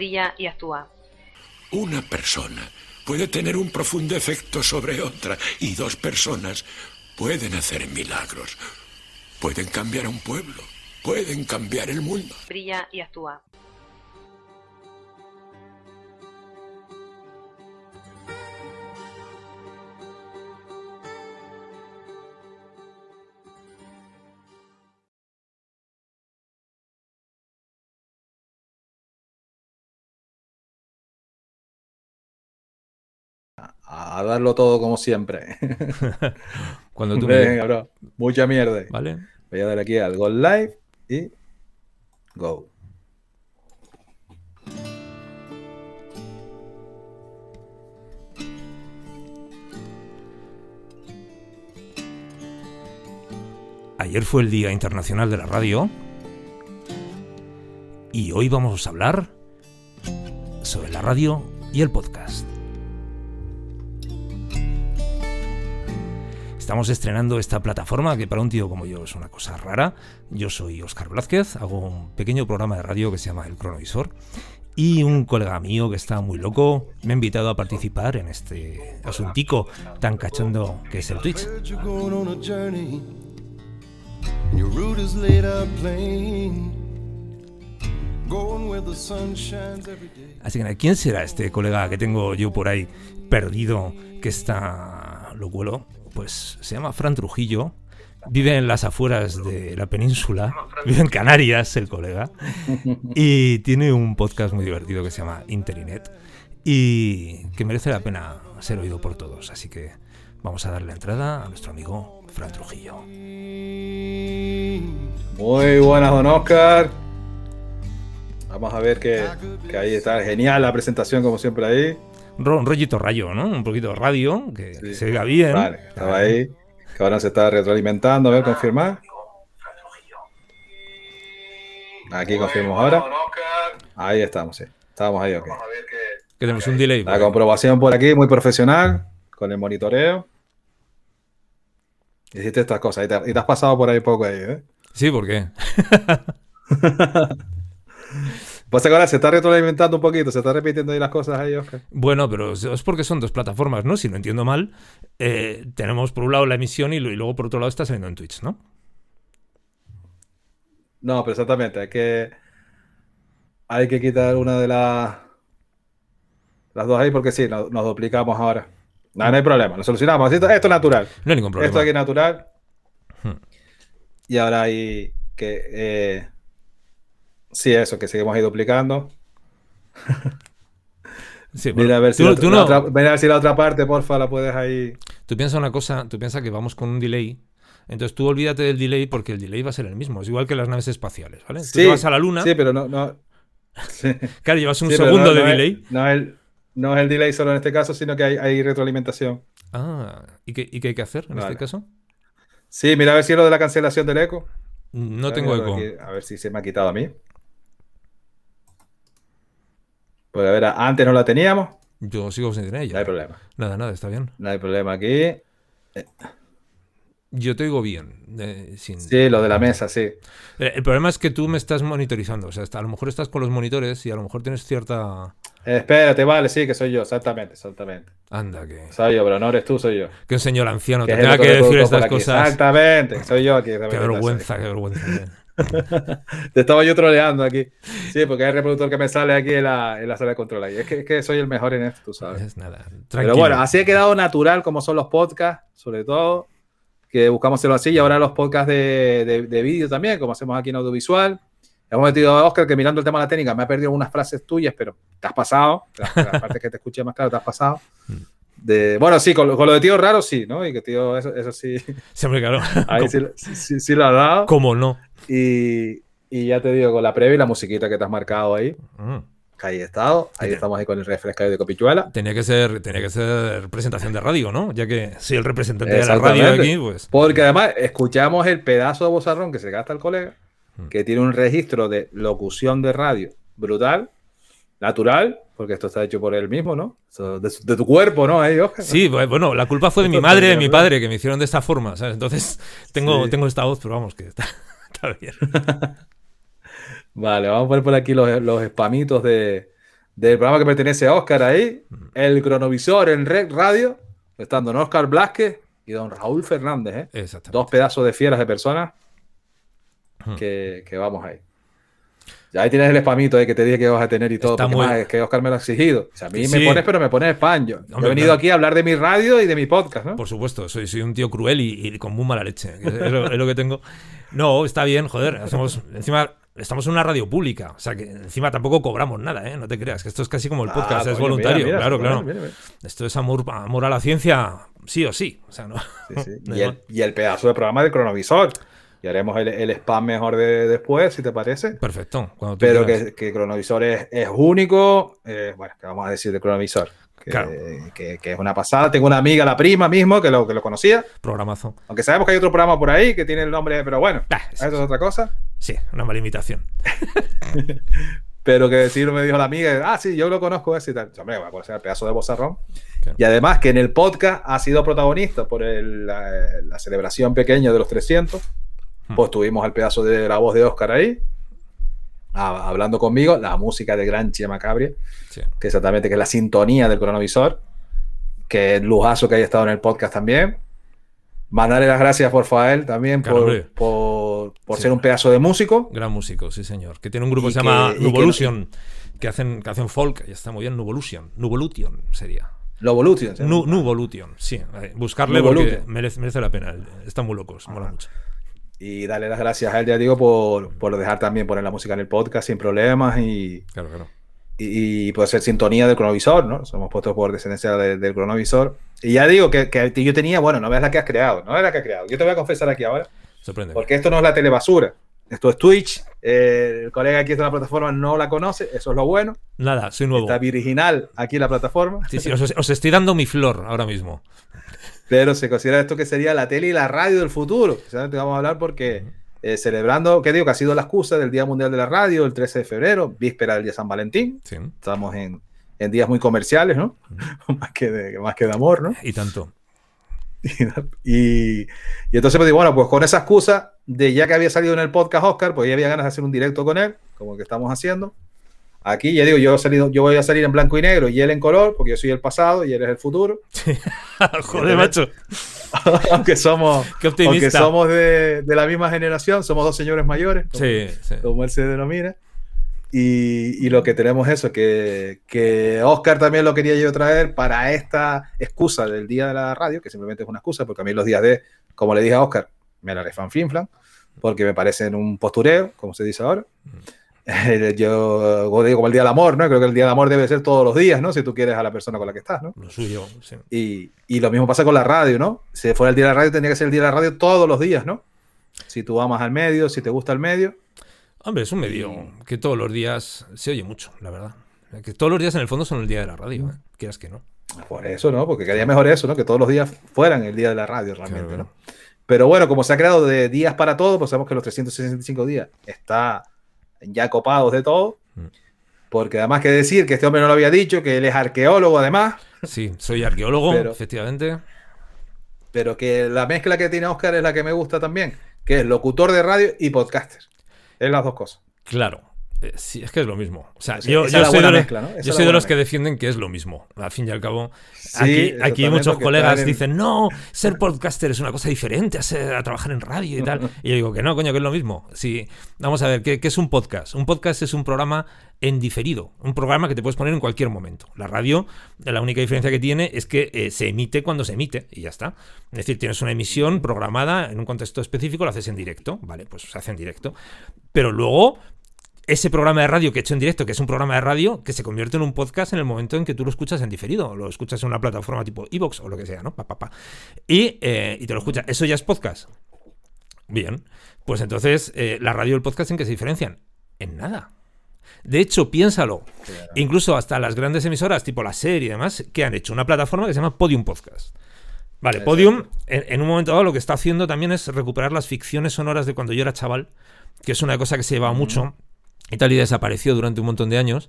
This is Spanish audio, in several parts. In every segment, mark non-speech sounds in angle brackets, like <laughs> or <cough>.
brilla y actúa. Una persona puede tener un profundo efecto sobre otra y dos personas pueden hacer milagros. Pueden cambiar a un pueblo, pueden cambiar el mundo. Brilla y actúa. Darlo todo como siempre. <laughs> Cuando tú Venga, bro. Mucha mierda. ¿Vale? Voy a dar aquí al Go Live y Go. Ayer fue el Día Internacional de la Radio y hoy vamos a hablar sobre la radio y el podcast. Estamos estrenando esta plataforma que para un tío como yo es una cosa rara. Yo soy Óscar Blázquez, hago un pequeño programa de radio que se llama El Cronovisor y un colega mío que está muy loco me ha invitado a participar en este asuntico tan cachondo que es el Twitch. Así que, ¿quién será este colega que tengo yo por ahí perdido que está lo cuelo? Pues se llama Fran Trujillo, vive en las afueras de la península, vive en Canarias el colega, y tiene un podcast muy divertido que se llama Interinet y que merece la pena ser oído por todos. Así que vamos a darle entrada a nuestro amigo Fran Trujillo. Muy buenas, don Oscar. Vamos a ver que, que ahí está. Genial la presentación, como siempre, ahí. Un, ro- un rollito rayo, ¿no? Un poquito de radio, que Sí. se oiga bien. Vale, estaba ahí. Que ahora se está retroalimentando. A ver, confirmar. Aquí confirmamos ahora. Ahí estamos, sí. Estamos ahí, ok. Que tenemos un delay. La comprobación por aquí, muy profesional, con el monitoreo. Hiciste estas cosas y te, y te has pasado por ahí poco ahí, ¿eh? Sí, ¿por qué? <laughs> Pues ahora se está retroalimentando un poquito, se está repitiendo ahí las cosas ahí, Oscar. Bueno, pero es porque son dos plataformas, ¿no? Si no entiendo mal, eh, tenemos por un lado la emisión y, luego por otro lado está saliendo en Twitch, ¿no? No, pero exactamente, hay que hay que quitar una de las las dos ahí porque sí, nos, nos duplicamos ahora. No, no hay problema, lo solucionamos. Esto, esto es natural. No hay ningún problema. Esto aquí es natural. Hmm. Y ahora hay que eh, sí, eso, que seguimos ahí duplicando. Sí, bueno, Mira a ver si tú, la, otra- tú la no- otra, mira a ver si la otra parte, porfa, la puedes ahí. tú piensas una cosa, tú piensas que vamos con un delay. Entonces tú olvídate del delay porque el delay va a ser el mismo. Es igual que las naves espaciales, ¿vale? Tú Sí, te vas a la luna, Sí, pero no, no. Sí. <laughs> claro, llevas un segundo no- de es- delay. no, es el, no es el delay solo en este caso, sino que hay, hay retroalimentación. Ah, ¿y qué, y qué hay que hacer en Vale. este caso? Sí, mira a ver si es lo de la cancelación del eco. No a tengo eco. aquí, a ver si se me ha quitado a mí. Pues a ver, antes no la teníamos. Yo sigo sin tener No hay ella. problema. Nada, nada, está bien. No hay problema aquí. Yo te oigo bien. eh, sin... Sí, lo de la mesa, sí. Eh, El problema es que tú me estás monitorizando. O sea, a lo mejor estás con los monitores y a lo mejor tienes cierta. Eh, espérate, vale, sí, que soy yo, exactamente, exactamente. Anda, que, Soy yo, pero no eres tú, soy yo. que un señor anciano Que te tenga que decir estas cosas. Exactamente, soy yo aquí. Qué vergüenza, qué vergüenza. <laughs> <laughs> Te estaba yo troleando aquí. Sí, porque hay reproductor que me sale aquí en la, en la sala de control. ahí. Es que, es que soy el mejor en esto, tú sabes. Es nada. Pero bueno, así ha quedado natural como son los podcasts, sobre todo, que buscamos hacerlo así. Y ahora los podcasts de, de- de vídeo también, como hacemos aquí en audiovisual. Hemos metido a Oscar que mirando el tema de la técnica me ha perdido unas frases tuyas, pero te has pasado. La, la <laughs> parte que te escuché más claro, te has pasado. De, bueno, sí, con, lo- con lo de tío raro sí, ¿no? Y que tío, eso, eso sí, Siempre, claro. ahí sí, <laughs> sí, sí- sí lo ha dado. ¿Cómo no? Y, y ya te digo, con la previa y la musiquita que te has marcado ahí, Mm. que ahí he estado. Ahí estamos ahí con el refrescado de copichuela. Tenía que ser, tenía que ser presentación de radio, ¿no? Ya que soy el representante de la radio aquí, pues. Porque además escuchamos el pedazo de bozarrón que se gasta el colega, Hmm. que tiene un registro de locución de radio brutal, natural, porque esto está hecho por él mismo, ¿no? De, tu cuerpo, ¿no? Ahí, Oscar. Sí, bu- bueno, la culpa fue de mi madre y de mi padre que me hicieron de esta forma, ¿sabes? Entonces tengo, Sí. tengo esta voz, pero vamos, que está, está bien. <laughs> Vale, vamos a poner por aquí los, los spamitos de, del programa que pertenece a Oscar ahí, el cronovisor en Red Radio, estando don Oscar Blasquez y don Raúl Fernández, ¿eh? Dos pedazos de fieras de personas que, que vamos ahí. Ya ahí tienes el spamito ahí que te dije que vas a tener y todo, Está porque muy- más es que Oscar me lo ha exigido. O sea, a mí me pones, pero me pones spam. Yo, yo he venido claro. aquí a hablar de mi radio y de mi podcast, ¿no? Por supuesto, soy, soy un tío cruel y, y con muy mala leche. que Es lo, es lo que tengo. No, está bien, joder. Hacemos, encima, estamos en una radio pública. O sea, que encima tampoco cobramos nada, ¿eh? No te creas, que esto es casi como el podcast, Ah, es coño, voluntario. mira, mira, claro, claro. mira. Esto es amor, amor a la ciencia, sí o sí. O sea, no. Sí, sí. <laughs> Da Y, el, igual. y el pedazo de programa del cronovisor. Y haremos el, el spam mejor de, después, si te parece. Perfecto. Pero quieras. que, que cronovisor es, es único. eh, bueno, ¿qué vamos a decir de cronovisor? Que, Claro. que- que es una pasada. Tengo una amiga, la prima mismo, que lo, que lo conocía. Programazo. Aunque sabemos que hay otro programa por ahí que tiene el nombre, pero bueno, Ah, eso es otra cosa. Sí, una mala imitación. <laughs> Pero que decir me dijo la amiga, ah, sí, yo lo conozco ese y tal. Hombre, voy a conocer el pedazo de bozarrón. Claro. Y además que en el podcast ha sido protagonista por el- la, la celebración pequeña de los 300. Hmm. Pues tuvimos el pedazo de la voz de Oscar ahí, ah, hablando conmigo, la música de Gran Chia Macabria, Sí. que exactamente que es la sintonía del cronovisor, que es lujazo que haya estado en el podcast también. Mandarle las gracias por Fael también por, por, por Sí. ser un pedazo de músico. Gran músico, sí, señor. Que tiene un grupo Y que se llama que- Nuvolution, que, hacen, que hacen folk, y está muy bien, Nuvolution. Nuvolution sería. Lovolution. ¿sí? Nu- Nuvolution, sí. Buscarle porque Nuvolution. merece, merece la pena. Están muy locos, mola mucho. Y darle las gracias a él, ya digo, por, por dejar también poner la música en el podcast sin problemas y, Claro, claro. y, y puede ser sintonía del cronovisor, ¿no? Somos puestos por descendencia de- del cronovisor. Y ya digo que, que yo tenía, bueno, no ves la que has creado, no es la que has creado. Yo te voy a confesar aquí ahora, Sorprende. porque esto no es la telebasura. Esto es Twitch. eh, el colega aquí de la plataforma no la conoce, eso es lo bueno. Nada, soy nuevo. Está virginal aquí en la plataforma, Sí, sí, os, os estoy dando mi flor ahora mismo. Pero se considera esto que sería la tele y la radio del futuro. Precisamente vamos a hablar porque eh, celebrando, ¿qué digo? Que ha sido la excusa del Día Mundial de la Radio, el 13 de febrero, víspera del día San Valentín. Sí. Estamos en, en días muy comerciales, ¿no? <laughs> más, que de, más que de amor, ¿no? Y tanto. <laughs> Y, y entonces, pues bueno, pues con esa excusa de ya que había salido en el podcast Oscar, pues ya había ganas de hacer un directo con él, como el que estamos haciendo. Aquí, ya digo, yo, he salido, yo voy a salir en blanco y negro y él en color, porque yo soy el pasado y él es el futuro. <laughs> Joder, macho. <laughs> aunque somos, Qué aunque somos de, de la misma generación, somos dos señores mayores, como, Sí, sí. como él se denomina. Y, y lo que tenemos es eso, que, que Oscar también lo quería yo traer para esta excusa del día de la radio, que simplemente es una excusa, porque a mí los días de, como le dije a Oscar, me la refanfinflan, porque me parecen un postureo, como se dice ahora. Eh, <laughs> Yo como digo, como el día del amor, ¿no? Creo que el día del amor debe ser todos los días, ¿no? Si tú quieres a la persona con la que estás, ¿no? Lo suyo, sí. Y, y lo mismo pasa con la radio, ¿no? Si fuera el día de la radio, tendría que ser el día de la radio todos los días, ¿no? Si tú amas al medio, si te gusta el medio. Hombre, es un medio que todos los días se oye mucho, la verdad. Que todos los días en el fondo son el día de la radio, ¿eh? quieras que no. Por eso, ¿no? Porque quedaría mejor eso, ¿no? Que todos los días fueran el día de la radio realmente, Claro. ¿no? Pero bueno, como se ha creado de días para todo, pues sabemos que los 365 días está ya copados de todo. Mm. Porque además que decir que este hombre no lo había dicho, que él es arqueólogo además, Sí, soy arqueólogo, Pero- efectivamente. pero que la mezcla que tiene Oscar es la que me gusta también, que es locutor de radio y podcaster. Es las dos cosas. Claro. Eh, sí, es que es lo mismo. O sea, yo, yo la soy, de yo la soy de los que defienden que es lo mismo. Al fin y al cabo, Sí, aquí, aquí muchos colegas en- dicen, no, ser podcaster es una cosa diferente a, ser- a trabajar en radio y tal. <laughs> Y yo digo que no, coño, que es lo mismo. Sí, vamos a ver, ¿qué, qué es un podcast? Un podcast es un programa en diferido, un programa que te puedes poner en cualquier momento. La radio, la única diferencia que tiene es que eh, se emite cuando se emite y ya está. Es decir, tienes una emisión programada en un contexto específico, lo haces en directo, ¿vale? Pues se hace en directo. Pero luego ese programa de radio que he hecho en directo, que es un programa de radio, que se convierte en un podcast en el momento en que tú lo escuchas en diferido, lo escuchas en una plataforma tipo Evox o lo que sea, ¿no? Pa, pa, pa. Y, eh, y te lo escuchas. Eso ya es podcast. Bien. Pues entonces, eh, la radio y el podcast en qué se diferencian? En nada. De hecho, piénsalo. Incluso hasta las grandes emisoras, tipo la serie y demás, que han hecho una plataforma que se llama Podium Podcast. Vale, Exacto. Podium, en, en un momento dado, lo que está haciendo también es recuperar las ficciones sonoras de cuando yo era chaval, que es una cosa que se llevaba mucho y tal y desapareció durante un montón de años.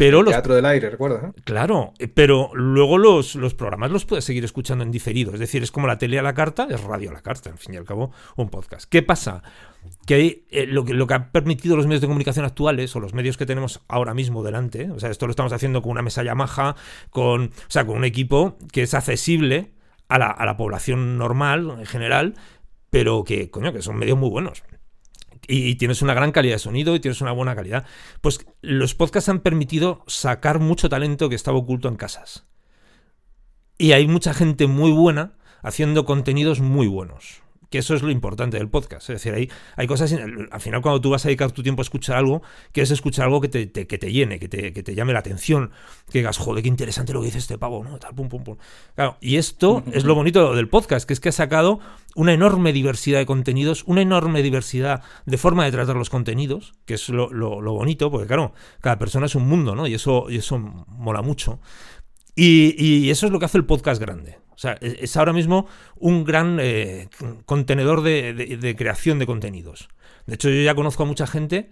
Pero los, Teatro del aire, ¿recuerdas? eh? Claro, eh, pero luego los, los programas los puedes seguir escuchando en diferido. Es decir, es como la tele a la carta, es radio a la carta, al fin y al cabo, un podcast. ¿Qué pasa? Que eh, lo, que lo que han permitido los medios de comunicación actuales, o los medios que tenemos ahora mismo delante, o sea, esto lo estamos haciendo con una mesa Yamaha, con, o sea, con un equipo que es accesible a la, a la población normal, en general, pero que, coño, que son medios muy buenos y tienes una gran calidad de sonido y tienes una buena calidad. Pues los podcasts han permitido sacar mucho talento que estaba oculto en casas. Y hay mucha gente muy buena haciendo contenidos muy buenos. Que eso es lo importante del podcast. Es decir, hay, hay cosas. Al final, cuando tú vas a dedicar tu tiempo a escuchar algo, quieres escuchar algo que te, te- que te llene, que te, que te llame la atención. Que digas, joder, qué interesante lo que dice este pavo, ¿no? Tal, pum, pum, pum. Claro, y esto <laughs> es lo bonito del podcast, que es que ha sacado una enorme diversidad de contenidos, una enorme diversidad de forma de tratar los contenidos, que es lo, lo- lo bonito, porque claro, cada persona es un mundo, ¿no? Y eso, y eso mola mucho. Y, y eso es lo que hace el podcast grande. O sea, es es ahora mismo un gran eh, contenedor de, de- de creación de contenidos. De hecho, yo ya conozco a mucha gente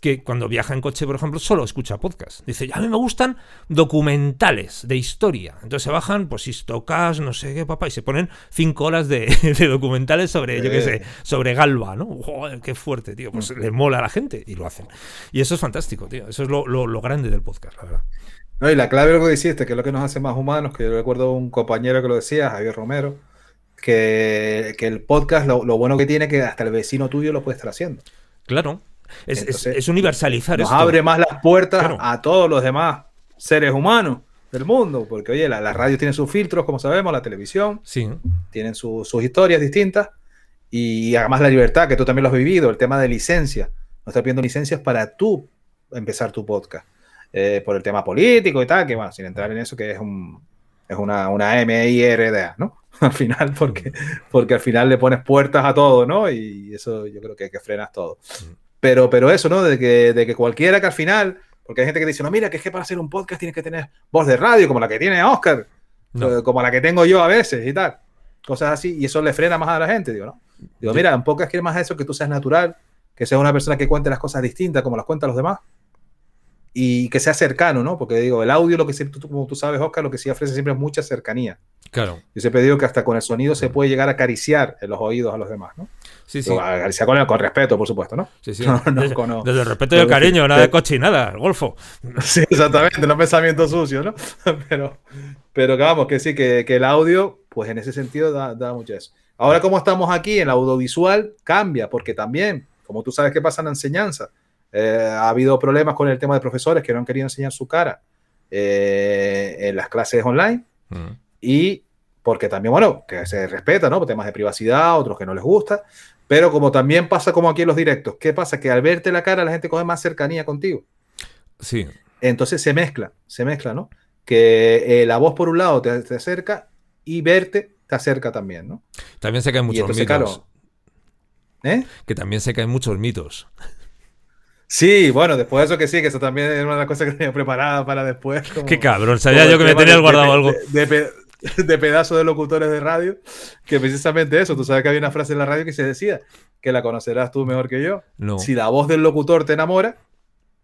que cuando viaja en coche, por ejemplo, solo escucha podcast. Dice, a mí me gustan documentales de historia. Entonces se bajan, pues, histocas, no sé qué, papá, y se ponen cinco horas de, <laughs> de documentales sobre, yo qué sé, sobre Galba, ¿no? Joder, qué fuerte, tío. Pues le mola a la gente y lo hacen. Y eso es fantástico, tío. Eso es lo, lo- lo grande del podcast, la verdad. No, y la clave de lo que dijiste, que es lo que nos hace más humanos, que yo recuerdo un compañero que lo decía, Javier Romero, que, que el podcast, lo, lo bueno que tiene, que hasta el vecino tuyo lo puede estar haciendo. Claro. Es, es- Entonces, es universalizar Nos esto. abre más las puertas Claro. a todos los demás seres humanos del mundo, porque oye, la, la radio tiene sus filtros, como sabemos, la televisión, Sí, tienen su- sus historias distintas, y además la libertad, que tú también lo has vivido, el tema de licencia. No estás pidiendo licencias para tú empezar tu podcast. Eh, por el tema político y tal, que bueno, sin entrar en eso, que es un es una, una M-I-R-D-A, ¿no? <laughs> Al final, porque, porque al final le pones puertas a todo, ¿no? Y eso yo creo que, que frenas todo. Pero, pero eso, ¿no? De que, de que cualquiera que al final, porque hay gente que dice, no, mira, que es que para hacer un podcast tienes que tener voz de radio, como la que tiene Oscar, No. eh, como la que tengo yo a veces y tal. Cosas así, y eso le frena más a la gente, digo, ¿no? Digo, mira, en podcast quiere más eso, que tú seas natural, que seas una persona que cuente las cosas distintas como las cuentan los demás y que sea cercano, ¿no? Porque digo, el audio, lo que siempre, tú- como tú sabes, Oscar, lo que sí ofrece siempre es mucha cercanía. claro. Yo siempre digo que hasta con el sonido se puede llegar a acariciar en los oídos a los demás, ¿no? Sí, sí. Digo, acariciar con, con respeto, por supuesto, ¿no? sí, sí. <laughs> No, no, desde, con- desde el respeto y el pero cariño, nada de cochinada, el golfo. <laughs> Sí, exactamente, no pensamiento sucio, ¿no? <laughs> Pero, pero que vamos, que sí, que, que el audio, pues en ese sentido da, da mucho eso. Ahora, como estamos aquí en el audiovisual, cambia, porque también, como tú sabes qué pasa en la enseñanza, eh, ha habido problemas con el tema de profesores que no han querido enseñar su cara eh, en las clases online Mm. y porque también, bueno, que se respeta, ¿no? Por temas de privacidad, otros que no les gusta, pero como también pasa como aquí en los directos, ¿qué pasa? Que al verte la cara la gente coge más cercanía contigo. Sí, Entonces se mezcla, se mezcla, ¿no? Que eh, la voz por un lado te, te acerca y verte te acerca también, ¿no? también se caen muchos entonces, mitos. claro. ¿Eh? Que también se caen muchos mitos. Sí, bueno, después de eso que sí, que eso también es una de las cosas que <laughs> tenía preparada para después. como- Qué cabrón, sabía yo que me de- guardado de- algo. De, de <laughs> de pedazos de locutores de radio, que precisamente eso, tú sabes que había una frase en la radio que se decía, que la conocerás tú mejor que yo. No. Si la voz del locutor te enamora,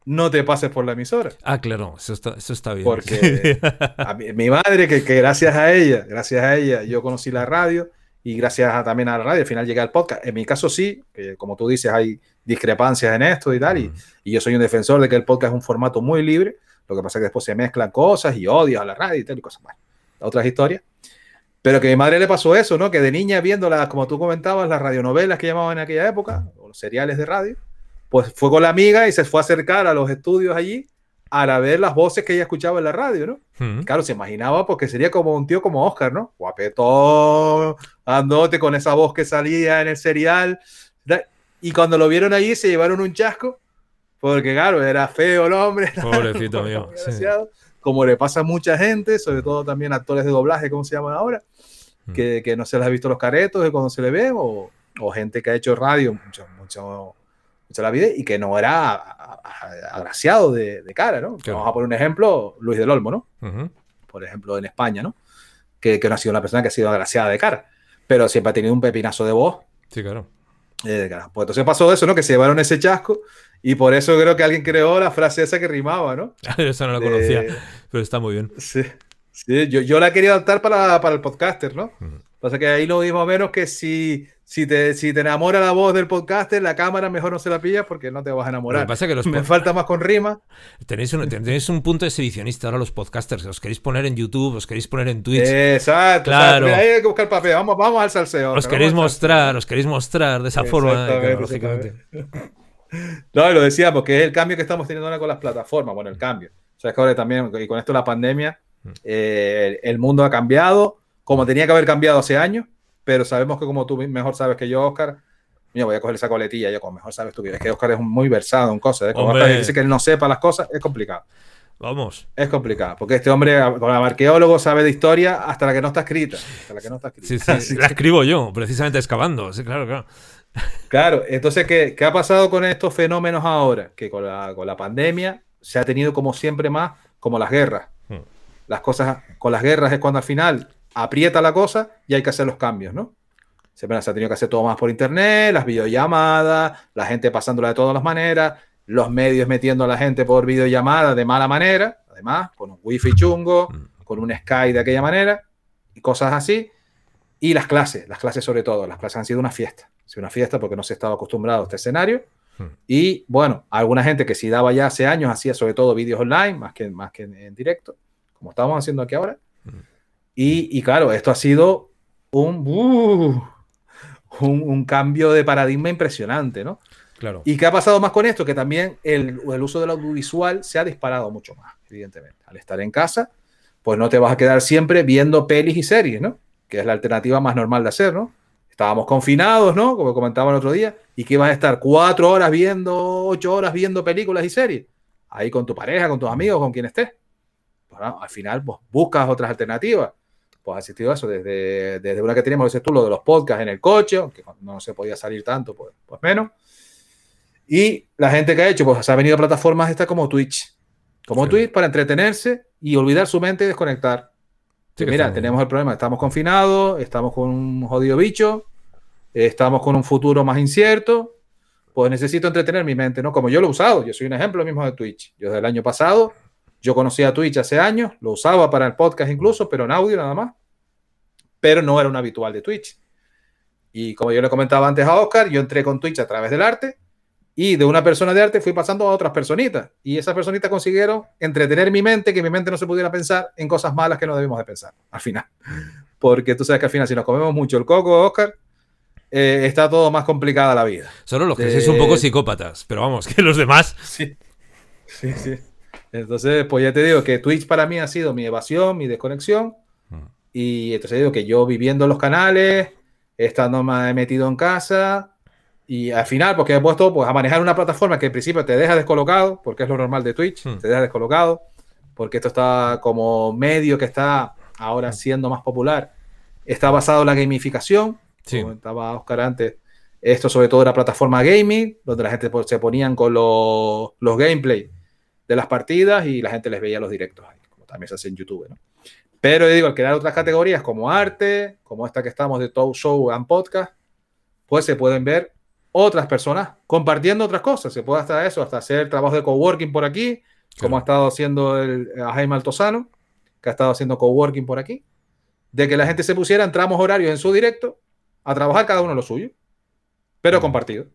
no te pases por la emisora. Ah, claro, eso está, eso está bien. Porque <laughs> a mi, mi madre, que, que gracias a ella, gracias a ella, yo conocí la radio y gracias a- también a la radio, al final llegué al podcast. En mi caso sí, que como tú dices, hay discrepancias en esto y tal, y, y yo soy un defensor de que el podcast es un formato muy libre, lo que pasa es que después se mezclan cosas y odios a la radio y tal y cosas más. Otras historias. Pero que a mi madre le pasó eso, ¿no? Que de niña viendo las, como tú comentabas, las radionovelas que llamaban en aquella época, o los seriales de radio, pues fue con la amiga y se fue a acercar a los estudios allí para ver las voces que ella escuchaba en la radio, ¿no? Mm. Claro, se imaginaba porque sería como un tío como Oscar, ¿no? Guapetón, andote con esa voz que salía en el serial. Y cuando lo vieron allí se llevaron un chasco, porque claro, era feo el hombre. <laughs> Pobrecito mío, sí. Como le pasa a mucha gente, sobre todo también actores de doblaje, ¿cómo se llaman ahora? Mm. Que, que no se les ha visto los caretos de cuando se le ve, o, o gente que ha hecho radio mucho, mucho, la vida y que no era agraciado de, de cara, ¿no? Claro. Vamos a poner un ejemplo, Luis del Olmo, ¿no? Por ejemplo, en España, ¿no? Que, que no ha sido una persona que ha sido agraciada de cara, pero siempre ha tenido un pepinazo de voz Sí, claro. eh, de cara. Pues entonces pasó eso, ¿no? Que se llevaron ese chasco Y por eso creo que alguien creó la frase esa que rimaba, ¿no? <laughs> Esa no la conocía, pero está muy bien. Sí, sí yo, yo la quería adaptar para, para el podcaster, ¿no? Pasa que ahí lo mismo menos que si, si, te, si te enamora la voz del podcaster, la cámara mejor no se la pillas porque no te vas a enamorar. pasa que los <laughs> Me falta más con rima. Tenéis un, tenéis un punto de sedicionista ahora los podcasters. Os queréis poner en YouTube, os queréis poner en Twitch. Exacto. Claro. Hay que buscar papel. Vamos, vamos al salseo. Os queréis mostrar, os queréis mostrar de esa forma, lógicamente. <laughs> No, lo decíamos, que es el cambio que estamos teniendo ahora con las plataformas. Bueno, el cambio. O sea, es que ahora también, y con esto la pandemia, eh, el mundo ha cambiado como tenía que haber cambiado hace años, pero sabemos que como tú mejor sabes que yo, Oscar, yo voy a coger esa coletilla, yo como mejor sabes tú, es que Oscar es muy versado en cosas, ¿eh? como Oscar dice que él no sepa las cosas, es complicado. Vamos. Es complicado, porque este hombre, como arqueólogo, sabe de historia hasta la que no está escrita. Hasta la que no está escrita. Sí, sí, la escribo yo, precisamente excavando, sí, claro, claro. Claro, entonces, ¿qué, ¿qué, ha pasado con estos fenómenos ahora? Que con la, con la pandemia se ha tenido como siempre más, como las guerras. Hmm. Las cosas, con las guerras es cuando al final aprieta la cosa y hay que hacer los cambios, ¿no? Se, se ha tenido que hacer todo más por internet, las videollamadas, la gente pasándola de todas las maneras, los medios metiendo a la gente por videollamada de mala manera, además, con un wifi chungo, mm. con un Sky de aquella manera, y cosas así. Y las clases, las clases sobre todo, las clases han sido una fiesta. Ha sido una fiesta porque no se estaba acostumbrado a este escenario. Mm. Y bueno, alguna gente que sí daba ya hace años hacía sobre todo vídeos online, más que, más que en, directo, como estamos haciendo aquí ahora. Y, y, claro, esto ha sido un, uh, un, un, cambio de paradigma impresionante, ¿no? Claro. ¿Y qué ha pasado más con esto? Que también el, el, uso del audiovisual se ha disparado mucho más, evidentemente. Al estar en casa, pues no te vas a quedar siempre viendo pelis y series, ¿no? Que es la alternativa más normal de hacer, ¿no? Estábamos confinados, ¿no? Como comentaba el otro día, y que vas a estar cuatro horas viendo, ocho horas viendo películas y series. Ahí con tu pareja, con tus amigos, con quien estés. Bueno, al final, pues buscas otras alternativas pues ha asistido a eso, desde, desde una que teníamos, ese tú, lo de los podcasts en el coche, aunque no se podía salir tanto, pues, pues menos. Y la gente que ha hecho, pues se ha venido a plataformas estas como Twitch, como sí. Twitch para entretenerse y olvidar su mente y desconectar. Sí, mira, tenemos el problema, estamos confinados, estamos con un jodido bicho, estamos con un futuro más incierto, pues necesito entretener mi mente, ¿no? Como yo lo he usado, yo soy un ejemplo mismo de Twitch. Yo desde el año pasado, yo conocía Twitch hace años, lo usaba para el podcast incluso, pero en audio nada más pero no era un habitual de Twitch. Y como yo le comentaba antes a Oscar, yo entré con Twitch a través del arte y de una persona de arte fui pasando a otras personitas. Y esas personitas consiguieron entretener mi mente, que mi mente no se pudiera pensar en cosas malas que no debemos de pensar, al final. <laughs> Porque tú sabes que al final, si nos comemos mucho el coco, Oscar, eh, está todo más complicada la vida. Solo los que de... sois un poco psicópatas, pero vamos, <laughs> que los demás... Sí, sí, sí. Entonces, pues ya te digo que Twitch para mí ha sido mi evasión, mi desconexión y entonces digo que yo viviendo los canales, estando más metido en casa, y al final, porque he puesto pues, a manejar una plataforma que en principio te deja descolocado, porque es lo normal de Twitch, hmm. te deja descolocado, porque esto está como medio que está ahora siendo más popular. Está basado en la gamificación, sí. como estaba Oscar antes. Esto sobre todo era plataforma gaming, donde la gente pues, se ponían con los, los gameplay de las partidas y la gente les veía los directos ahí, como también se hace en YouTube, ¿no? Pero digo, al crear otras categorías como arte, como esta que estamos de Talk Show and Podcast, pues se pueden ver otras personas compartiendo otras cosas. Se puede hasta eso, hasta hacer trabajo de coworking por aquí, como ha estado haciendo el, a Jaime Altozano, que ha estado haciendo coworking por aquí, de que la gente se pusiera en tramos horarios en su directo a trabajar cada uno lo suyo, pero compartido.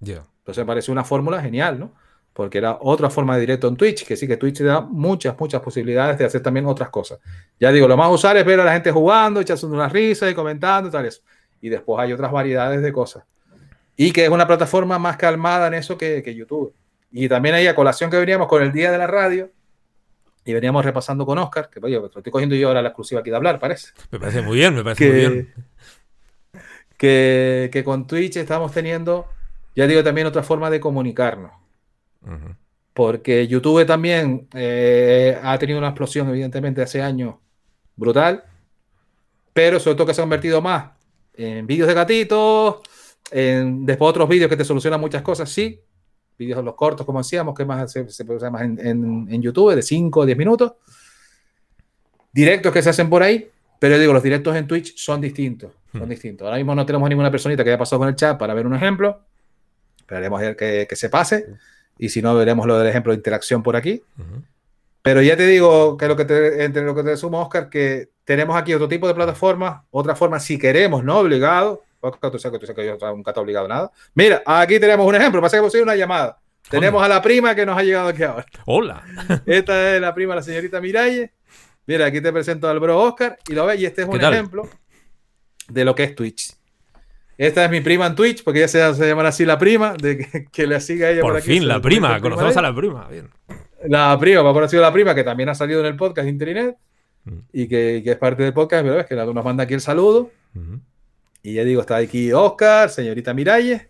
Yeah. Entonces me parece una fórmula genial, ¿no? Porque era otra forma de directo en Twitch, que sí que Twitch te da muchas, muchas posibilidades de hacer también otras cosas. Ya digo, lo más usar es ver a la gente jugando, echarse unas risas y comentando y tal eso. Y después hay otras variedades de cosas. Y que es una plataforma más calmada en eso que, que YouTube. Y también hay a colación que veníamos con el día de la radio, y veníamos repasando con Oscar, que oye, lo estoy cogiendo yo ahora la exclusiva aquí de hablar, parece. Me parece muy bien, me parece que, muy bien. Que, que con Twitch estamos teniendo, ya digo, también otra forma de comunicarnos. Uh -huh. Porque YouTube también eh, ha tenido una explosión, evidentemente, hace años brutal, pero sobre todo que se ha convertido más en vídeos de gatitos, en después otros vídeos que te solucionan muchas cosas, sí, vídeos los cortos, como decíamos, que más se, se puede usar más en, en, en, YouTube, de 5 o 10 minutos, directos que se hacen por ahí, pero digo, los directos en Twitch son distintos, son hmm. distintos. Ahora mismo no tenemos ninguna personita que haya pasado con el chat para ver un ejemplo, esperaremos a ver que, que se pase. Y si no, veremos lo del ejemplo de interacción por aquí. Ujú. Pero ya te digo que lo que te, entre lo que te sumo, Oscar, que tenemos aquí otro tipo de plataformas, otra forma si queremos, no obligado. Oscar, tú sabes que tú sabes que yo nunca te he obligado a nada. Mira, aquí tenemos un ejemplo, pasa que hemos una llamada. Tenemos a la prima que nos ha llegado aquí ahora. Hola. <laughs> Esta es la prima, la señorita Miralle. Mira, aquí te presento al bro Oscar y lo ves, y este es ¿Qué un ejemplo de lo que es Twitch. Esta es mi prima en Twitch, porque ella se, llama así la prima, de que, <laughs> que le siga ella por, Por aquí. fin, la prima. Conocemos a la prima. Bien. La prima, me ha conocido la prima, que también ha salido en el podcast Internet Mm. y que, que es parte del podcast, pero ves que nos manda aquí el saludo. Y ya digo, está aquí Oscar, señorita Miralles.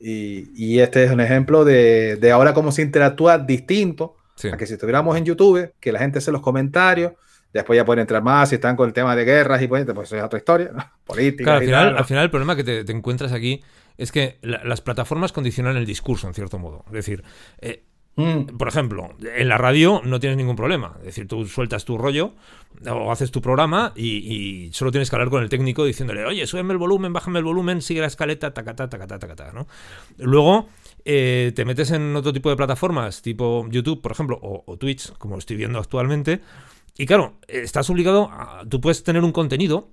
Y, y este es un ejemplo de, de ahora cómo se interactúa distinto Sí. a que si estuviéramos en YouTube, que la gente hace los comentarios, después ya pueden entrar más si están con el tema de guerras y pues, pues eso es otra historia, ¿no? <laughs> política. Claro, al y final, tal, ¿no? al final el problema que te, te encuentras aquí es que la- las plataformas condicionan el discurso, en cierto modo. Es decir, eh, Mm, por ejemplo, en la radio no tienes ningún problema. Es decir, tú sueltas tu rollo o haces tu programa y, y solo tienes que hablar con el técnico diciéndole, oye, súbeme el volumen, bájame el volumen, sigue la escaleta, tacatá, tacatá, tacatá, ¿no? Luego eh, te metes en otro tipo de plataformas, tipo YouTube, por ejemplo, o, o Twitch, como estoy viendo actualmente, y claro, estás obligado, a, tú puedes tener un contenido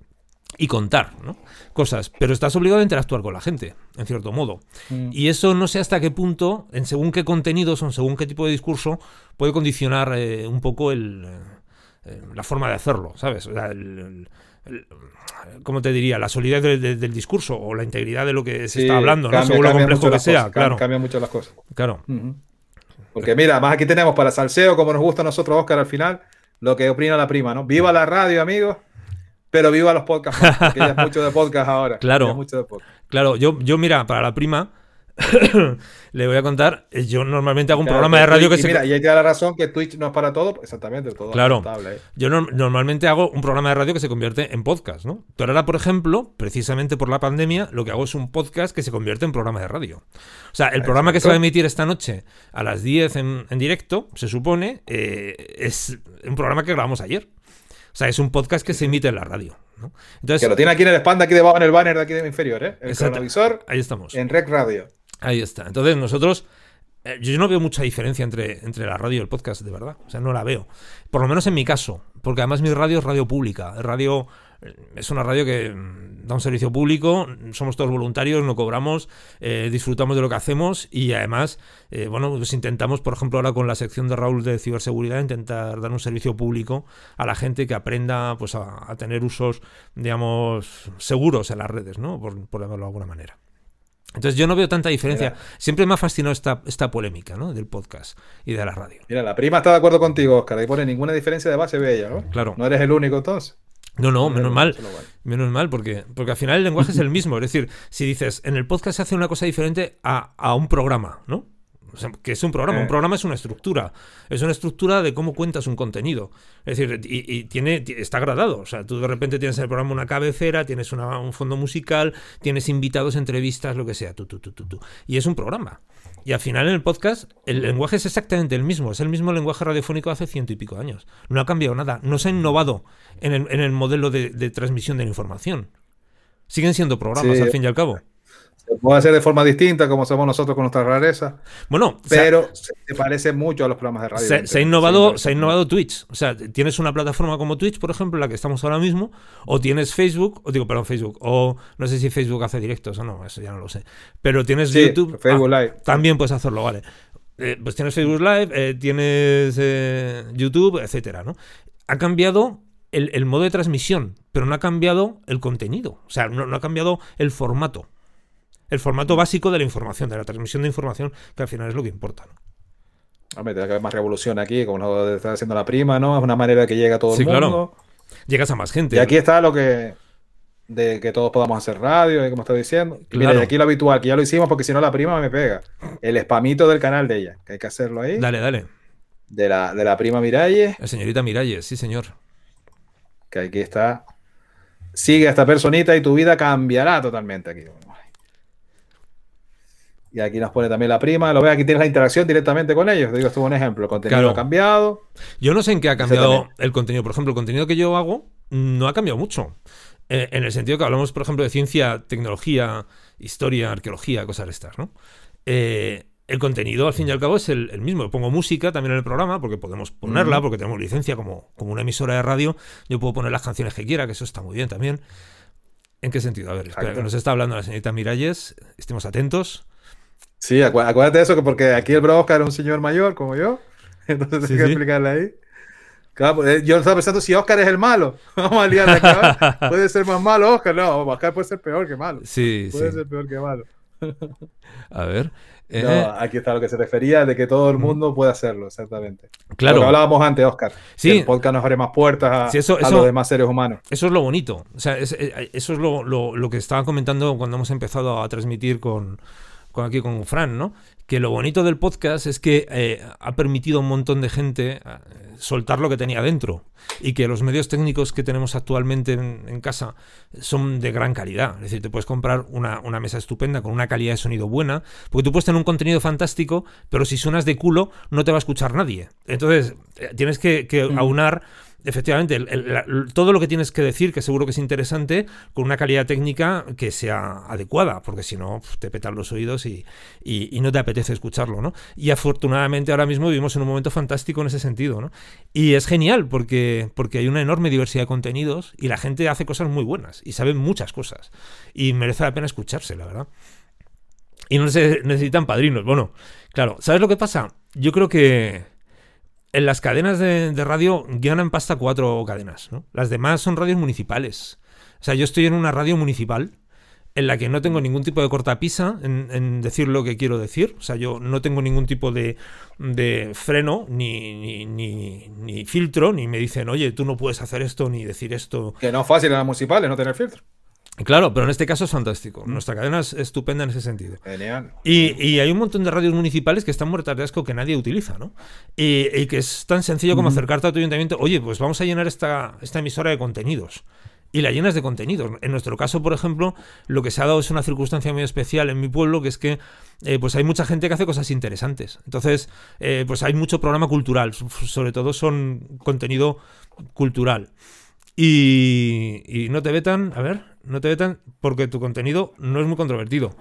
y contar ¿no? cosas, pero estás obligado a interactuar con la gente, en cierto modo. mm. Y eso no sé hasta qué punto, en según qué contenidos o en según qué tipo de discurso, puede condicionar eh, un poco el, eh, la forma de hacerlo, ¿sabes? O sea, el- ¿Cómo te diría? La solidez de- de- del discurso o la integridad de lo que se Sí, está hablando, ¿no? según lo complejo que sea, cosas, claro. cam- Cambia mucho las cosas. claro. Porque mira, más aquí tenemos para salseo, como nos gusta a nosotros, Oscar, al final, lo que opina la prima, ¿no? Viva la radio, amigos, pero viva los podcasts, porque ella es mucho de podcast ahora. <laughs> Claro. Ella es mucho de podcast. Claro, yo, yo mira, para la prima, <coughs> le voy a contar, eh, yo normalmente hago un Claro, programa de radio que y se... Mira, y ahí te da la razón que Twitch no es para todo, exactamente, todo Claro. aceptable, ¿eh? Yo no- normalmente hago un programa de radio que se convierte en podcast, ¿no? Pero ahora, por ejemplo, precisamente por la pandemia, lo que hago es un podcast que se convierte en programa de radio. O sea, el programa que se va a emitir esta noche a las 10 en, en directo, se supone, eh, es un programa que grabamos ayer. O sea, es un podcast que se emite en la radio. ¿no? Entonces, Que lo tiene aquí en el spam, de aquí debajo en el banner de aquí de inferior, ¿eh? El cronovisor ahí estamos. en Rec Radio. Ahí está. Entonces, nosotros. eh, Yo no veo mucha diferencia entre, entre la radio y el podcast, de verdad. O sea, no la veo. Por lo menos en mi caso. Porque además mi radio es radio pública. Radio eh, es una radio que mm, da un servicio público. Somos todos voluntarios, no cobramos, eh, disfrutamos de lo que hacemos y además, bueno, pues intentamos, por ejemplo, ahora con la sección de Raúl de ciberseguridad, intentar dar un servicio público a la gente que aprenda pues a, a tener usos, digamos, seguros en las redes, ¿no? Por, por llamarlo de alguna manera. Entonces yo no veo tanta diferencia. Mira. Siempre me ha fascinado esta, esta polémica, ¿no? Del podcast y de la radio. Mira, la prima está de acuerdo contigo, Oscar. Ahí pone ninguna diferencia de base, ve ella, ¿no? Claro. No eres el único entonces. No, no, menos mal. Menos mal, porque, porque al final el lenguaje es el mismo. Es decir, si dices, en el podcast se hace una cosa diferente a, a un programa, ¿no? O sea, que es un programa. Eh. Un programa es una estructura. Es una estructura de cómo cuentas un contenido. Es decir, y, y tiene, ti- está gradado. O sea, tú de repente tienes en el programa una cabecera, tienes una- un fondo musical, tienes invitados, entrevistas, lo que sea. Tú, tú, tú, tú, tú. Y es un programa. Y al final en el podcast el lenguaje es exactamente el mismo, es el mismo lenguaje radiofónico de hace ciento y pico años. No ha cambiado nada, no se ha innovado en el, en el modelo de, de transmisión de la información. Siguen siendo programas Sí. al fin y al cabo. Se puede hacer de forma distinta, como somos nosotros con nuestras rarezas, Bueno, se ha- pero se parece mucho a los programas de radio. se, se ha innovado, Sí, se ha innovado Twitch. O sea, tienes una plataforma como Twitch, por ejemplo, en la que estamos ahora mismo, o tienes Facebook, o digo, perdón, Facebook, o no sé si Facebook hace directos o no, eso ya no lo sé. Pero tienes Sí, YouTube. Facebook ah, Live. También puedes hacerlo, vale. Eh, pues tienes Facebook Live, eh, tienes eh, YouTube, etcétera, ¿no? Ha cambiado el, el modo de transmisión, pero no ha cambiado el contenido. O sea, no, no ha cambiado el formato. El formato básico de la información, de la transmisión de información, que al final es lo que importa. ¿no? Hombre, tiene que haber más revolución aquí, como lo está haciendo la prima, ¿no? Es una manera que llega a todo Sí, el claro. mundo. Llegas a más gente. Y aquí está lo que. de que todos podamos hacer radio, como está diciendo. Mira, Claro. y aquí lo habitual, que ya lo hicimos porque si no la prima me pega. El spamito del canal de ella, que hay que hacerlo ahí. Dale, dale. De la, de la prima Miralles, La señorita Miralles, sí, señor. que aquí está. Sigue a esta personita y tu vida cambiará totalmente aquí. Y aquí nos pone también la prima. Lo ves, aquí tienes la interacción directamente con ellos. Te digo, esto es un ejemplo. El contenido Claro. ha cambiado. Yo no sé en qué ha cambiado el contenido. Por ejemplo, el contenido que yo hago no ha cambiado mucho. Eh, en el sentido que hablamos, por ejemplo, de ciencia, tecnología, historia, arqueología, cosas de estas, ¿no? Eh, el contenido al fin y al cabo es el, el mismo. Pongo música también en el programa porque podemos ponerla, porque tenemos licencia como, como una emisora de radio. Yo puedo poner las canciones que quiera, que eso está muy bien también. ¿En qué sentido? A ver, espera, que nos está hablando la señorita Miralles. Estemos atentos. Sí, acu- acuérdate de eso, que porque aquí el bro Oscar era un señor mayor como yo. <laughs> Entonces Sí, tengo que explicarle ahí. Claro, pues, eh, yo estaba pensando si Oscar es el malo. <laughs> Vamos a liar aquí ahora. Puede ser más malo Oscar. No, Oscar puede ser peor que malo. Sí, Puede sí. ser peor que malo. A ver. <laughs> eh, No, aquí está lo que se refería de que todo el mundo puede hacerlo, exactamente. Lo claro. que hablábamos antes, Oscar. Sí. Que el podcast nos abre más puertas a, Sí, eso- a eso- los demás seres humanos. Eso es lo bonito. O sea, es- eh, eso es lo, lo- lo que estaba comentando cuando hemos empezado a transmitir con, con aquí con Fran, ¿no? Que lo bonito del podcast es que eh, ha permitido a un montón de gente eh, soltar lo que tenía dentro. Y que los medios técnicos que tenemos actualmente en, en casa son de gran calidad. Es decir, te puedes comprar una, una mesa estupenda con una calidad de sonido buena, porque tú puedes tener un contenido fantástico, pero si suenas de culo no te va a escuchar nadie. Entonces, eh, tienes que, que aunar efectivamente, todo lo que tienes que decir, que seguro que es interesante, con una calidad técnica que sea adecuada, porque si no, te petan los oídos y no te apetece escucharlo, ¿no? Y afortunadamente ahora mismo vivimos en un momento fantástico en ese sentido, ¿no? Y es genial porque, porque hay una enorme diversidad de contenidos y la gente hace cosas muy buenas y sabe muchas cosas. Y merece la pena escucharse, la verdad. Y no se necesitan padrinos. Bueno, claro, ¿sabes lo que pasa? Yo creo que en las cadenas de, radio ganan pasta cuatro cadenas, ¿no? Las demás son radios municipales. O sea, yo estoy en una radio municipal en la que no tengo ningún tipo de cortapisa en, en decir lo que quiero decir. O sea, yo no tengo ningún tipo de, de freno ni, ni, ni, ni filtro, ni me dicen, oye, tú no puedes hacer esto ni decir esto. Que no es fácil en las municipales no tener filtro. Claro, pero en este caso es fantástico. Nuestra cadena es estupenda en ese sentido. Genial. Y, y hay un montón de radios municipales que están muertas de asco que nadie utiliza, ¿no? Y, y que es tan sencillo como acercarte a tu ayuntamiento, oye, pues vamos a llenar esta, esta emisora de contenidos. Y la llenas de contenidos. En nuestro caso, por ejemplo, lo que se ha dado es una circunstancia muy especial en mi pueblo, que es que eh, pues hay mucha gente que hace cosas interesantes. Entonces, eh, pues hay mucho programa cultural, so- sobre todo son contenido cultural. Y, y no te vetan, a ver, no te vetan porque tu contenido no es muy controvertido.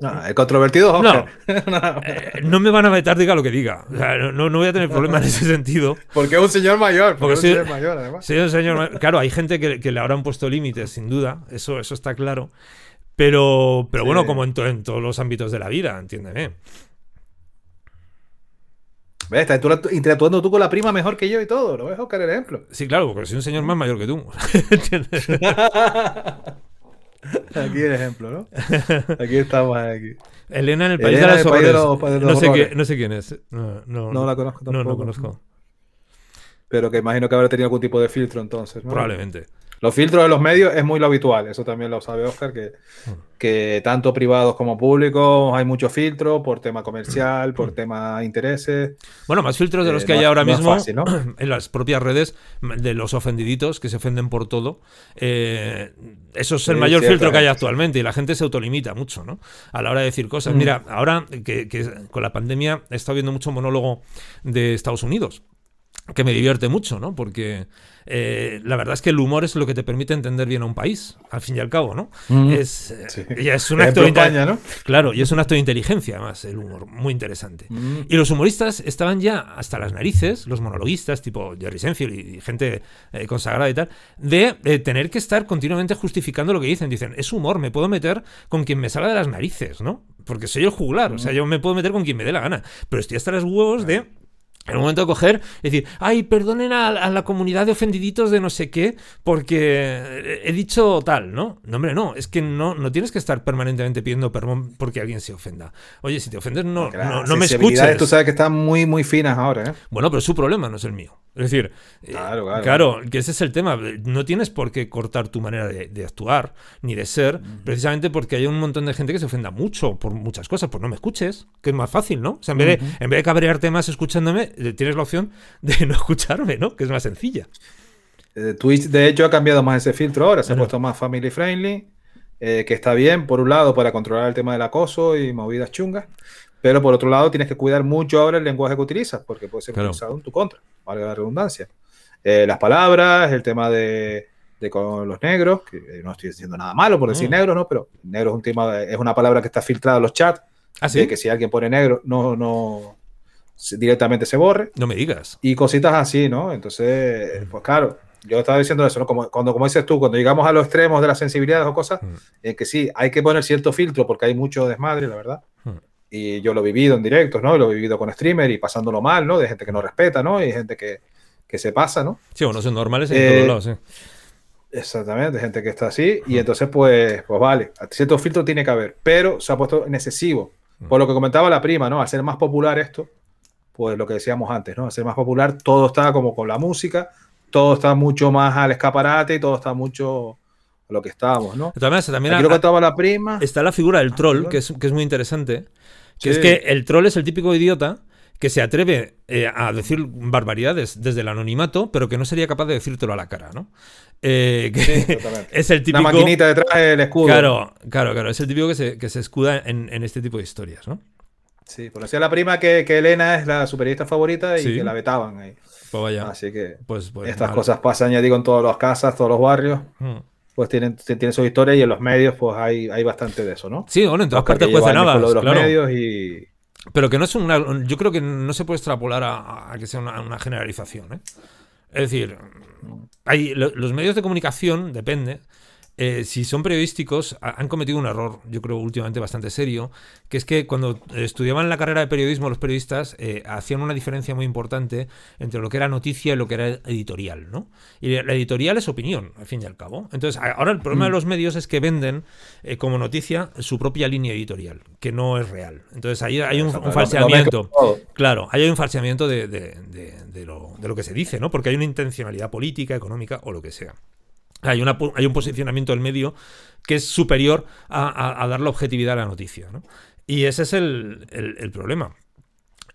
No, controvertido <laughs> No, eh, no me van a vetar, diga lo que diga. O sea, no, no voy a tener problema en ese sentido. Porque es un señor mayor. Porque Porque, es un sí- señor mayor, además. Sí, señor, claro, hay gente que, que le habrán puesto límites, sin duda, eso, eso está claro. Pero, pero Sí. bueno, como en, to- en todos los ámbitos de la vida, entiéndeme. ¿Ves? Estás interactuando tú con la prima mejor que yo y todo. ¿No ves, Oscar, el ejemplo? Sí, claro, porque soy un señor más mayor que tú. ¿Entiendes? <laughs> Aquí el ejemplo, ¿no? Aquí estamos, aquí. Elena en el país Elena de el país los- de no, sé no quién es. No, no, No la conozco No, no tampoco. conozco. Pero que imagino que habrá tenido algún tipo de filtro entonces. ¿no? Probablemente. Los filtros de los medios es muy lo habitual, eso también lo sabe Oscar, que, que tanto privados como públicos hay mucho filtro por tema comercial, por tema intereses. Bueno, más filtros de los Eh, que no hay ahora no mismo fácil, ¿no? <clears throat> en las propias redes de los ofendiditos que se ofenden por todo. Eh, eso es el Sí, mayor filtro que hay actualmente y la gente se autolimita mucho, ¿no? A la hora de decir Mm. cosas. Mira, ahora que, que con la pandemia he estado viendo mucho monólogo de Estados Unidos que me divierte mucho, ¿no? Porque eh, la verdad es que el humor es lo que te permite entender bien a un país, al fin y al cabo, ¿no? Es, eh, Sí. es un acto de España, ¿no? Claro, y es un acto de inteligencia, además, el humor, muy interesante. Y los humoristas estaban ya hasta las narices, los monologuistas, tipo Jerry Seinfeld y gente eh, consagrada y tal, de eh, tener que estar continuamente justificando lo que dicen. Dicen, es humor, me puedo meter con quien me salga de las narices, ¿no? Porque soy el juglar, o sea, yo me puedo meter con quien me dé la gana, pero estoy hasta los huevos de en un momento de coger, decir, ay, perdonen a, a la comunidad de ofendiditos de no sé qué, porque he dicho tal, ¿no? No, hombre, no, es que no, no tienes que estar permanentemente pidiendo perdón porque alguien se ofenda. Oye, si te ofendes, no, Claro, no, no me escuches. Tú sabes que están muy, muy finas ahora, ¿eh? Bueno, pero su problema no es el mío. Es decir, Claro, claro. claro, que ese es el tema. No tienes por qué cortar tu manera de, de actuar ni de ser, precisamente porque hay un montón de gente que se ofenda mucho por muchas cosas. Pues no me escuches, que es más fácil, ¿no? O sea, en vez de, en vez de cabrearte más escuchándome, eh, tienes la opción de no escucharme, ¿no? Que es más sencilla. Eh, Twitch, de hecho, ha cambiado más ese filtro ahora, se ha puesto más family friendly, eh, que está bien, por un lado, para controlar el tema del acoso y movidas chungas, pero por otro lado, tienes que cuidar mucho ahora el lenguaje que utilizas, porque puede ser Claro. utilizado en tu contra, valga la redundancia. Eh, las palabras, el tema de, de con los negros, que eh, no estoy diciendo nada malo por decir Mm. negros, ¿no? Pero negro es un tema, es una palabra que está filtrada en los chats, ¿Ah, sí? de que si alguien pone negro, no, no directamente se borre No me digas. y cositas así, ¿no? Entonces, pues claro, yo estaba diciendo eso, ¿no? Como, cuando, como dices tú, cuando llegamos a los extremos de las sensibilidades o cosas, Mm. en que sí, hay que poner cierto filtro porque hay mucho desmadre, la verdad. Mm. Y yo lo he vivido en directos, ¿no? Lo he vivido con streamer y pasándolo mal, ¿no? De gente que no respeta, ¿no? Y gente que, que se pasa, ¿no? Sí, bueno, son normales en Eh, todos lados, sí. Exactamente, gente que está así. Y entonces, pues, pues vale, cierto filtro tiene que haber, pero se ha puesto en excesivo. Por lo que comentaba la prima, ¿no? Al ser más popular esto, pues lo que decíamos antes, ¿no? Al ser más popular, todo está como con la música, todo está mucho más al escaparate y todo está mucho a lo que estábamos, ¿no? Maneras, también Aquí lo contaba la prima. está la figura del troll, perdón. que es, que es muy interesante. Que Sí. es que el troll es el típico idiota que se atreve eh, a decir barbaridades desde el anonimato, pero que no sería capaz de decírtelo a la cara, ¿no? Eh, que Sí, <laughs> exactamente. es el típico. maquinita detrás del escudo. Claro, claro, claro. Es el típico que se, que se escuda en, en este tipo de historias, ¿no? Sí, pues decía la prima que, que Elena es la superista favorita y Sí. que la vetaban ahí. Pues vaya. Así que Pues, pues estas cosas pasan, ya digo, en todas las casas, todos los barrios. Mm. Pues tienen, tienen su historia y en los medios, pues hay, hay bastante de eso, ¿no? Sí, bueno, en todas Oscar, partes años con lo habas, de los claro. medios y, Pero que no es una. Yo creo que no se puede extrapolar a, a que sea una, una generalización. ¿eh? Es decir, hay, lo- los medios de comunicación, depende. Eh, si son periodísticos, ha- han cometido un error, yo creo, últimamente bastante serio, que es que cuando estudiaban la carrera de periodismo, los periodistas eh, hacían una diferencia muy importante entre lo que era noticia y lo que era editorial, ¿no? Y la editorial es opinión, al fin y al cabo. Entonces, ahora el problema de los medios es que venden eh, como noticia su propia línea editorial, que no es real. Entonces, ahí hay un, falseamiento. Claro, ahí hay un falseamiento de, de- de- de lo, de lo que se dice, ¿no? Porque hay una intencionalidad política, económica o lo que sea. Hay, una, hay un posicionamiento del medio que es superior a, a- a dar la objetividad a la noticia, ¿no? Y ese es el, el- el problema.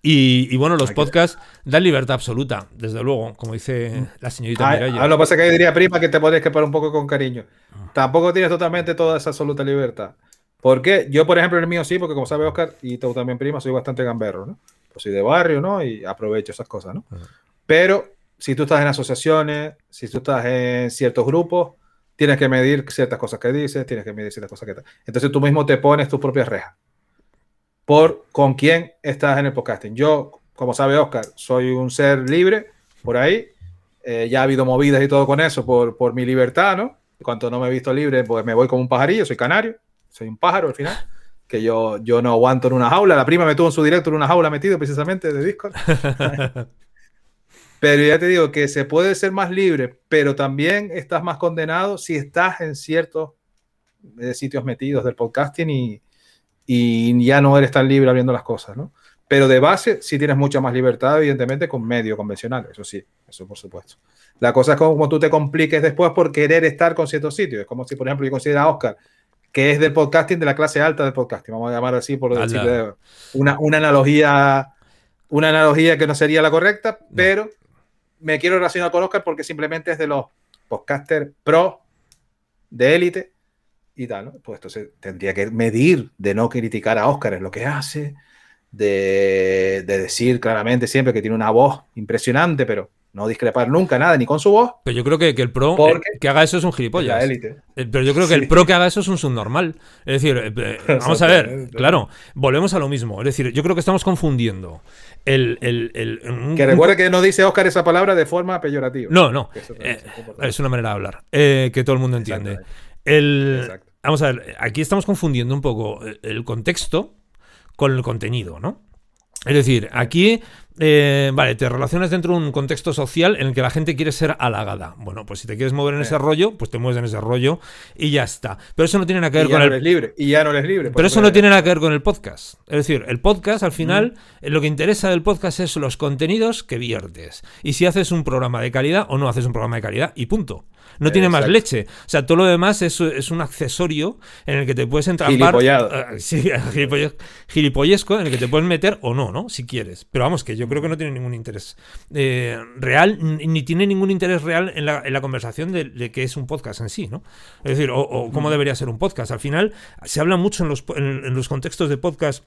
Y, y bueno, los podcasts dan libertad absoluta, desde luego, como dice la señorita Ah, Mireia. ah, lo que pasa es que diría prima que te pones que poner un poco con cariño. Tampoco tienes totalmente toda esa absoluta libertad. ¿Por qué? Yo, por ejemplo, en el mío sí, porque como sabe Oscar, y tú también, prima, soy bastante gamberro, ¿no? Pues soy de barrio, ¿no? Y aprovecho esas cosas, ¿no? Pero si tú estás en asociaciones, si tú estás en ciertos grupos, tienes que medir ciertas cosas que dices, tienes que medir ciertas cosas que... Entonces tú mismo te pones tus propias rejas. Por con quién estás en el podcasting. Yo, como sabe Oscar, soy un ser libre por ahí. Eh, ya ha habido movidas y todo con eso por, por mi libertad, ¿no? Cuanto no me he visto libre, pues me voy como un pajarillo, soy canario, soy un pájaro al final, que yo, yo no aguanto en una jaula. La prima me tuvo en su directo en una jaula metido precisamente de Discord. <laughs> Pero ya te digo que se puede ser más libre, pero también estás más condenado si estás en ciertos eh, sitios metidos del podcasting y, y ya no eres tan libre abriendo las cosas, ¿no? Pero de base sí tienes mucha más libertad, evidentemente, con medios convencionales, eso sí, eso por supuesto. La cosa es como tú te compliques después por querer estar con ciertos sitios. Es como si, por ejemplo, yo considero a Oscar, que es del podcasting, de la clase alta del podcasting, vamos a llamar así por decirle una, una analogía una analogía que no sería la correcta, pero me quiero relacionar con Oscar porque simplemente es de los podcasters pro de élite y tal, ¿no? Pues entonces tendría que medir de no criticar a Oscar en lo que hace, de, de decir claramente siempre que tiene una voz impresionante, pero no discrepar nunca nada, ni con su voz, Pero yo creo que, que el pro Porque- eh, que haga eso es un es gilipollas. la élite. Eh, Pero yo creo que el pro que haga eso es un subnormal. Es decir, eh, <laughs> vamos a ver, claro, volvemos a lo mismo. Es decir, yo creo que estamos confundiendo el. el- el- un- Que un- recuerde que no dice Oscar esa palabra de forma peyorativa. No, no. Eh, es es una manera de hablar eh, que todo el mundo entiende. El, Exacto. vamos a ver, aquí estamos confundiendo un poco el contexto con el contenido, ¿no? Es decir, aquí, eh, vale, te relacionas dentro de un contexto social en el que la gente quiere ser halagada. Bueno, pues si te quieres mover en ese Eh. rollo, pues te mueves en ese rollo y ya está. Pero eso no tiene nada que ver Y ya con no el eres libre. Y ya no eres libre. pero eso no tiene nada que ver con el podcast. Es decir, el podcast, al final, lo que interesa del podcast es los contenidos que viertes. Y si haces un programa de calidad o no haces un programa de calidad, y punto. No tiene más leche. O sea, todo lo demás es, es un accesorio en el que te puedes entrampar. Gilipollado. <laughs> Sí, gilipolle- gilipollesco, en el que te puedes meter o no, ¿no? Si quieres. Pero vamos, que yo creo que no tiene ningún interés eh, real, ni tiene ningún interés real en la, en la conversación de, de qué es un podcast en sí, ¿no? Es decir, o, o cómo debería ser un podcast. Al final, se habla mucho en los, en, en los contextos de podcast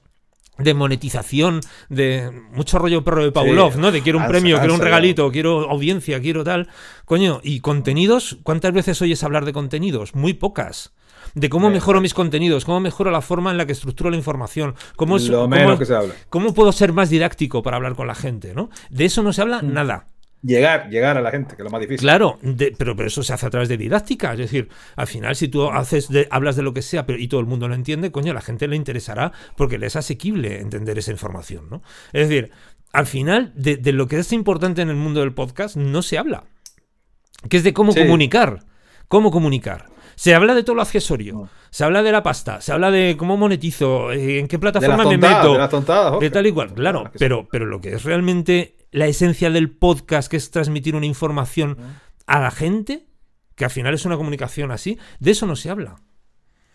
de monetización, de mucho rollo perro de Pavlov, ¿no? De quiero un premio, quiero un regalito, quiero audiencia, quiero tal. Coño, y contenidos, ¿cuántas veces oyes hablar de contenidos? Muy pocas. De cómo mejoro mis contenidos, cómo mejoro la forma en la que estructuro la información, cómo, es, Lo menos que se habla. cómo puedo ser más didáctico para hablar con la gente, ¿no? De eso no se habla Mm. nada. Llegar, llegar a la gente, que es lo más difícil. Claro, de- pero, pero eso se hace a través de didáctica. Es decir, al final, si tú haces de- hablas de lo que sea pero, y todo el mundo lo entiende, coño, a la gente le interesará porque le es asequible entender esa información, ¿no? Es decir, al final, de, de lo que es importante en el mundo del podcast no se habla. Que es de cómo Sí. comunicar. Cómo comunicar. Se habla de todo lo accesorio. No. Se habla de la pasta. Se habla de cómo monetizo. eh, En qué plataforma me meto. de las tontadas, De Oscar. tal y cual, claro. Pero, pero lo que es realmente la esencia del podcast, que es transmitir una información a la gente, que al final es una comunicación así, de eso no se habla.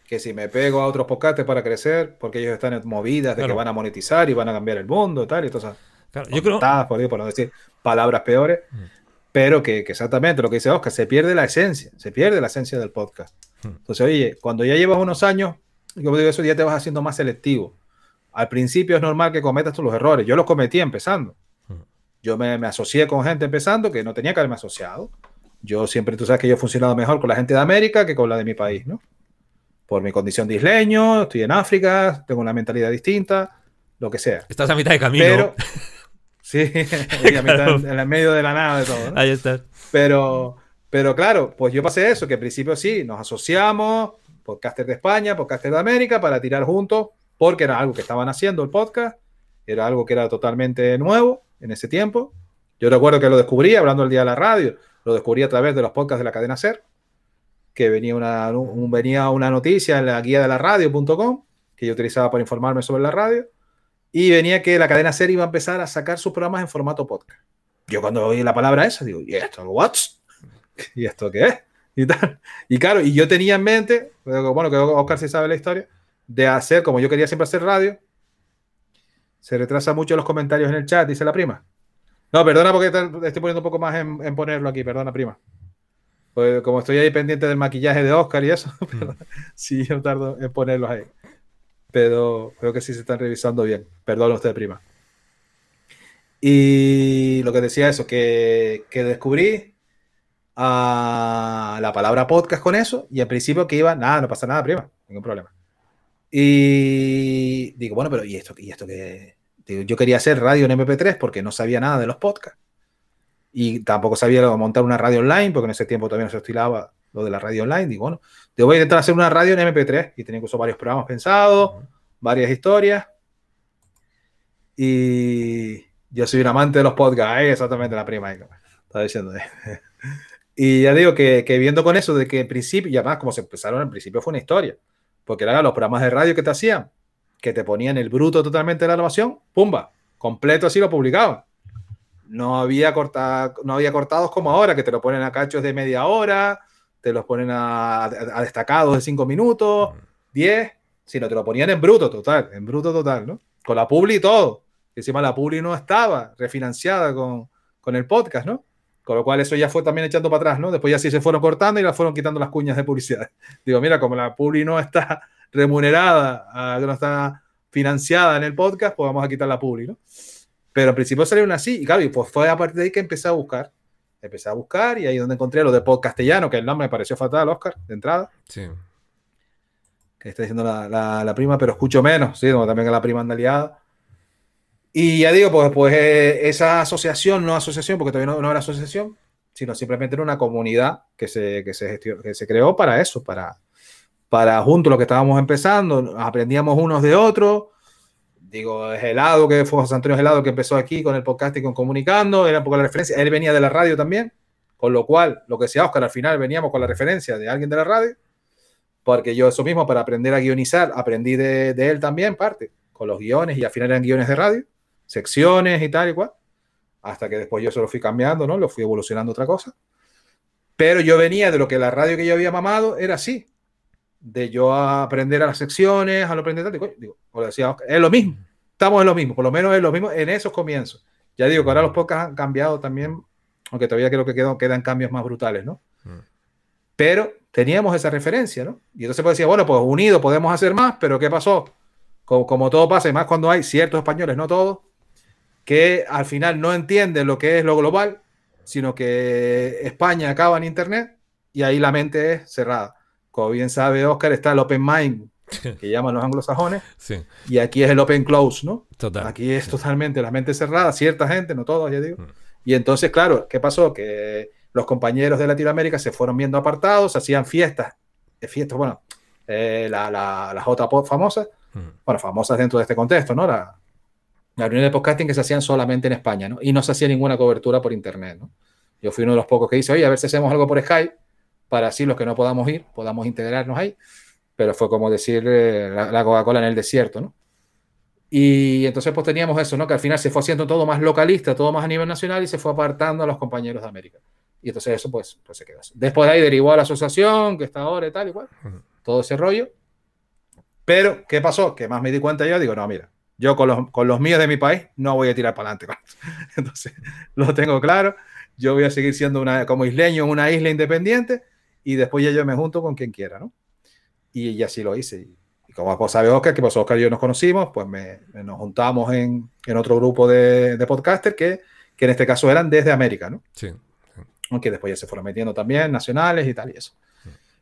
que si me pego a otros podcasts para crecer, porque ellos están en movidas de Claro. que van a monetizar y van a cambiar el mundo y tal, y todas esas Claro, yo creo. por, ahí, por no decir palabras peores, Mm. Pero que, que exactamente lo que dice Oscar, se pierde la esencia, se pierde la esencia del podcast. Mm. Entonces, oye, cuando ya llevas unos años, como digo eso, ya te vas haciendo más selectivo. Al principio es normal que cometas tú los errores. Yo los cometí empezando. Mm. Yo me, me asocié con gente empezando que no tenía que haberme asociado. Yo siempre, tú sabes que yo he funcionado mejor con la gente de América que con la de mi país, ¿no? Por mi condición de isleño, estoy en África, tengo una mentalidad distinta, lo que sea. Estás a mitad de camino. Pero, <laughs> sí, <laughs> y a mitad- Claro. en el medio de la nada de todo. ¿no? Ahí estás. Pero, pero claro, pues yo pasé eso, que al principio sí, nos asociamos, podcaster de España, podcaster de América, para tirar juntos, porque era algo que estaban haciendo el podcast, era algo que era totalmente nuevo en ese tiempo. Yo recuerdo que lo descubrí hablando el día de la radio, lo descubrí a través de los podcasts de la cadena SER, que venía una, un- venía una noticia en la guía de la radio.com, que yo utilizaba para informarme sobre la radio, y venía que la cadena SER iba a empezar a sacar sus programas en formato podcast. Yo cuando oí la palabra esa, digo, ¿y esto what? <laughs> ¿Y esto qué es? Y tal. Y claro, y yo tenía en mente, bueno, que Oscar sí sabe la historia, de hacer, como yo quería siempre hacer radio, se retrasa mucho los comentarios en el chat, dice la prima. No, perdona porque te- estoy poniendo un poco más en, en ponerlo aquí, perdona, prima. Pues como estoy ahí pendiente del maquillaje de Oscar y eso, <laughs> perdón, sí, yo tardo en ponerlos ahí. Pero creo que sí se están revisando bien. Perdón usted, prima. Y lo que decía eso, que, que descubrí a la palabra podcast con eso y al principio que iba, nada, no pasa nada, prima, ningún problema. Y digo, bueno, pero ¿y esto, y esto? Digo, yo quería hacer radio en MP3 porque no sabía nada de los podcasts. Y tampoco sabía montar una radio online, porque en ese tiempo no se estilaba lo de la radio online. Digo, bueno, te voy a intentar hacer una radio en MP3. Y tenía incluso varios programas pensados, varias historias. Y yo soy un amante de los podcasts, ahí exactamente la prima. ahí, Estaba diciendo. <laughs> Y ya digo que, que viendo con eso de que en principio, y además como se empezaron, al principio fue una historia, porque eran los programas de radio que te hacían, que te ponían el bruto totalmente de la grabación, pumba, completo así lo publicaban. No había, corta, no había cortados como ahora, que te lo ponen a cachos de media hora, te los ponen a, a destacados de cinco minutos, 10, sino te lo ponían en bruto total, en bruto total, ¿no? Con la publi y todo. Encima la publi no estaba refinanciada con, con el podcast, ¿no? Con lo cual eso ya fue también echando para atrás, ¿no? Después ya sí se fueron cortando y las fueron quitando las cuñas de publicidad. <laughs> Digo, mira, como la publi no está remunerada, no está financiada en el podcast, pues vamos a quitar la publi, ¿no? Pero en principio salieron así, y claro, y pues fue a partir de ahí que empecé a buscar. Empecé a buscar y ahí donde encontré lo de podcastellano, que el nombre me pareció fatal, Oscar, de entrada, Sí. que está diciendo la, la- la prima, pero escucho menos, sí, como también que la prima anda liada. Y ya digo, pues, pues eh, esa asociación, no asociación, porque todavía no, no era asociación, sino simplemente era una comunidad que se, que se, gestio- que se creó para eso, para, para juntos lo que estábamos empezando, aprendíamos unos de otros. Digo, es Helado, que fue José Antonio Helado que empezó aquí con el podcast y con Comunicando, era un poco la referencia. Él venía de la radio también, con lo cual, lo que decía Oscar, al final veníamos con la referencia de alguien de la radio, porque yo eso mismo, para aprender a guionizar, aprendí de, de él también, parte, con los guiones, y al final eran guiones de radio, secciones y tal y cual, hasta que después yo se lo fui cambiando, ¿no? Lo fui evolucionando a otra cosa. Pero yo venía de lo que la radio que yo había mamado era así, de yo aprender a las secciones, a lo aprender tal, digo, le decía es lo mismo, estamos en lo mismo, por lo menos es lo mismo en esos comienzos. Ya digo que ahora los podcasts han cambiado también, aunque todavía creo que quedan, quedan cambios más brutales, ¿no? Mm. Pero teníamos esa referencia, ¿no? Y entonces pues decía, bueno, pues unidos podemos hacer más, pero ¿qué pasó? como, como todo pasa, y más cuando hay ciertos españoles, no todos, que al final no entienden lo que es lo global, sino que España acaba en Internet y ahí la mente es cerrada. Como bien sabe Oscar, está el open mind, <laughs> que llaman los anglosajones, Sí, y aquí es el open close, ¿no? total. Aquí es totalmente la mente cerrada, cierta gente, no todos, ya digo. Mm. Y entonces, claro, ¿qué pasó? Que los compañeros de Latinoamérica se fueron viendo apartados, hacían fiestas, eh, fiestas, bueno, eh, la, la, las JPod famosas, Mm. bueno, famosas dentro de este contexto, ¿no? La, la reunión de podcasting que se hacían solamente en España, ¿no? Y no se hacía ninguna cobertura por internet, ¿no? Yo fui uno de los pocos que hice, oye, a ver si hacemos algo por Skype, para así los que no podamos ir, podamos integrarnos ahí. Pero fue como decir eh, la, la Coca-Cola en el desierto, ¿no? Y entonces pues teníamos eso, ¿no? Que al final se fue haciendo todo más localista, todo más a nivel nacional y se fue apartando a los compañeros de América. Y entonces eso pues, pues se quedó así. Después de ahí derivó a la asociación, que está ahora y tal, igual, Ujú. todo ese rollo. Pero, ¿qué pasó? Que más me di cuenta yo, digo, no, mira, yo con los, con los míos de mi país no voy a tirar para adelante. <laughs> Entonces, lo tengo claro. Yo voy a seguir siendo una, como isleño en una isla independiente y después ya yo me junto con quien quiera, ¿no? Y, y así lo hice. Y, como pues, sabe Oscar, que pues Oscar y yo nos conocimos, pues me, me- nos juntamos en, en otro grupo de, de podcasters que, que en este caso eran desde América, ¿no? Sí. aunque después ya se fueron metiendo también nacionales y tal y eso.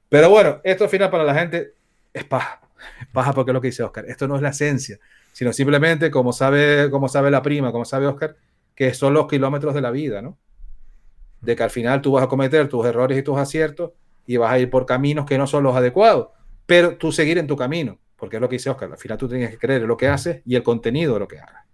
Pero bueno, esto al final para la gente es paja, es paja porque es lo que dice Oscar. Esto no es la esencia, sino simplemente como sabe, como sabe la prima, como sabe Oscar, que son los kilómetros de la vida, ¿no? De que al final tú vas a cometer tus errores y tus aciertos y vas a ir por caminos que no son los adecuados, pero tú seguir en tu camino, porque es lo que dice Oscar. Al final tú tienes que creer en lo que haces y el contenido de lo que hagas.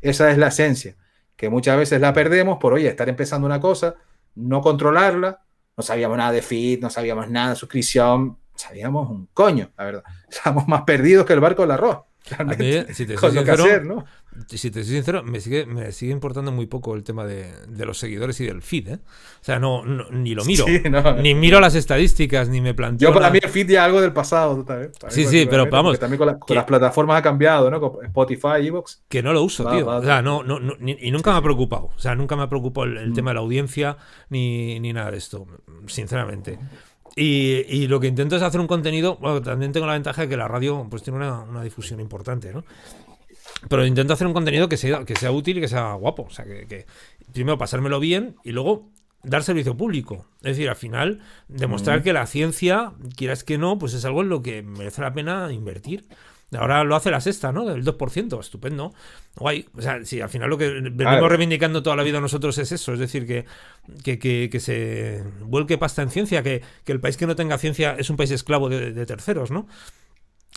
Esa es la esencia, que muchas veces la perdemos por, oye, estar empezando una cosa, no controlarla, no sabíamos nada de feed, no sabíamos nada de suscripción, sabíamos un coño, la verdad. <laughs> Estábamos más perdidos que el barco del arroz. Mí, realmente, si te con lo que hacer, ¿no? Si te soy sincero, me sigue, me sigue importando muy poco el tema de, de los seguidores y del feed, ¿eh? O sea, no, no- ni lo <laughs> miro, Sí, no. ni miro las estadísticas, ni me planteo. Yo para nada. mí el feed ya es algo del pasado, tú. Para mí Sí, sí, pero vamos, También con, la- con que- las plataformas ha cambiado, ¿no? Con Spotify, Evox. Que no lo uso, Va, tío. va, o sea, no, no, no- ni- y nunca me ha preocupado. O sea, nunca me ha preocupado el, el Mm. tema de la audiencia ni, ni nada de esto, sinceramente. Y, y lo que intento es hacer un contenido. Bueno, también tengo la ventaja de que la radio pues tiene una, una difusión importante, ¿no? Pero intento hacer un contenido que sea, que sea útil y que sea guapo. O sea, que, que primero pasármelo bien y luego dar servicio público. Es decir, al final, demostrar que la ciencia, quieras que no, pues es algo en lo que merece la pena invertir. Ahora lo hace la sexta, ¿no? Del 2%, estupendo. Guay. O sea, sí, al final lo que venimos reivindicando toda la vida nosotros es eso. Es decir, que, que, que- que se vuelque pasta en ciencia, que, que el país que no tenga ciencia es un país esclavo de, de terceros, ¿no?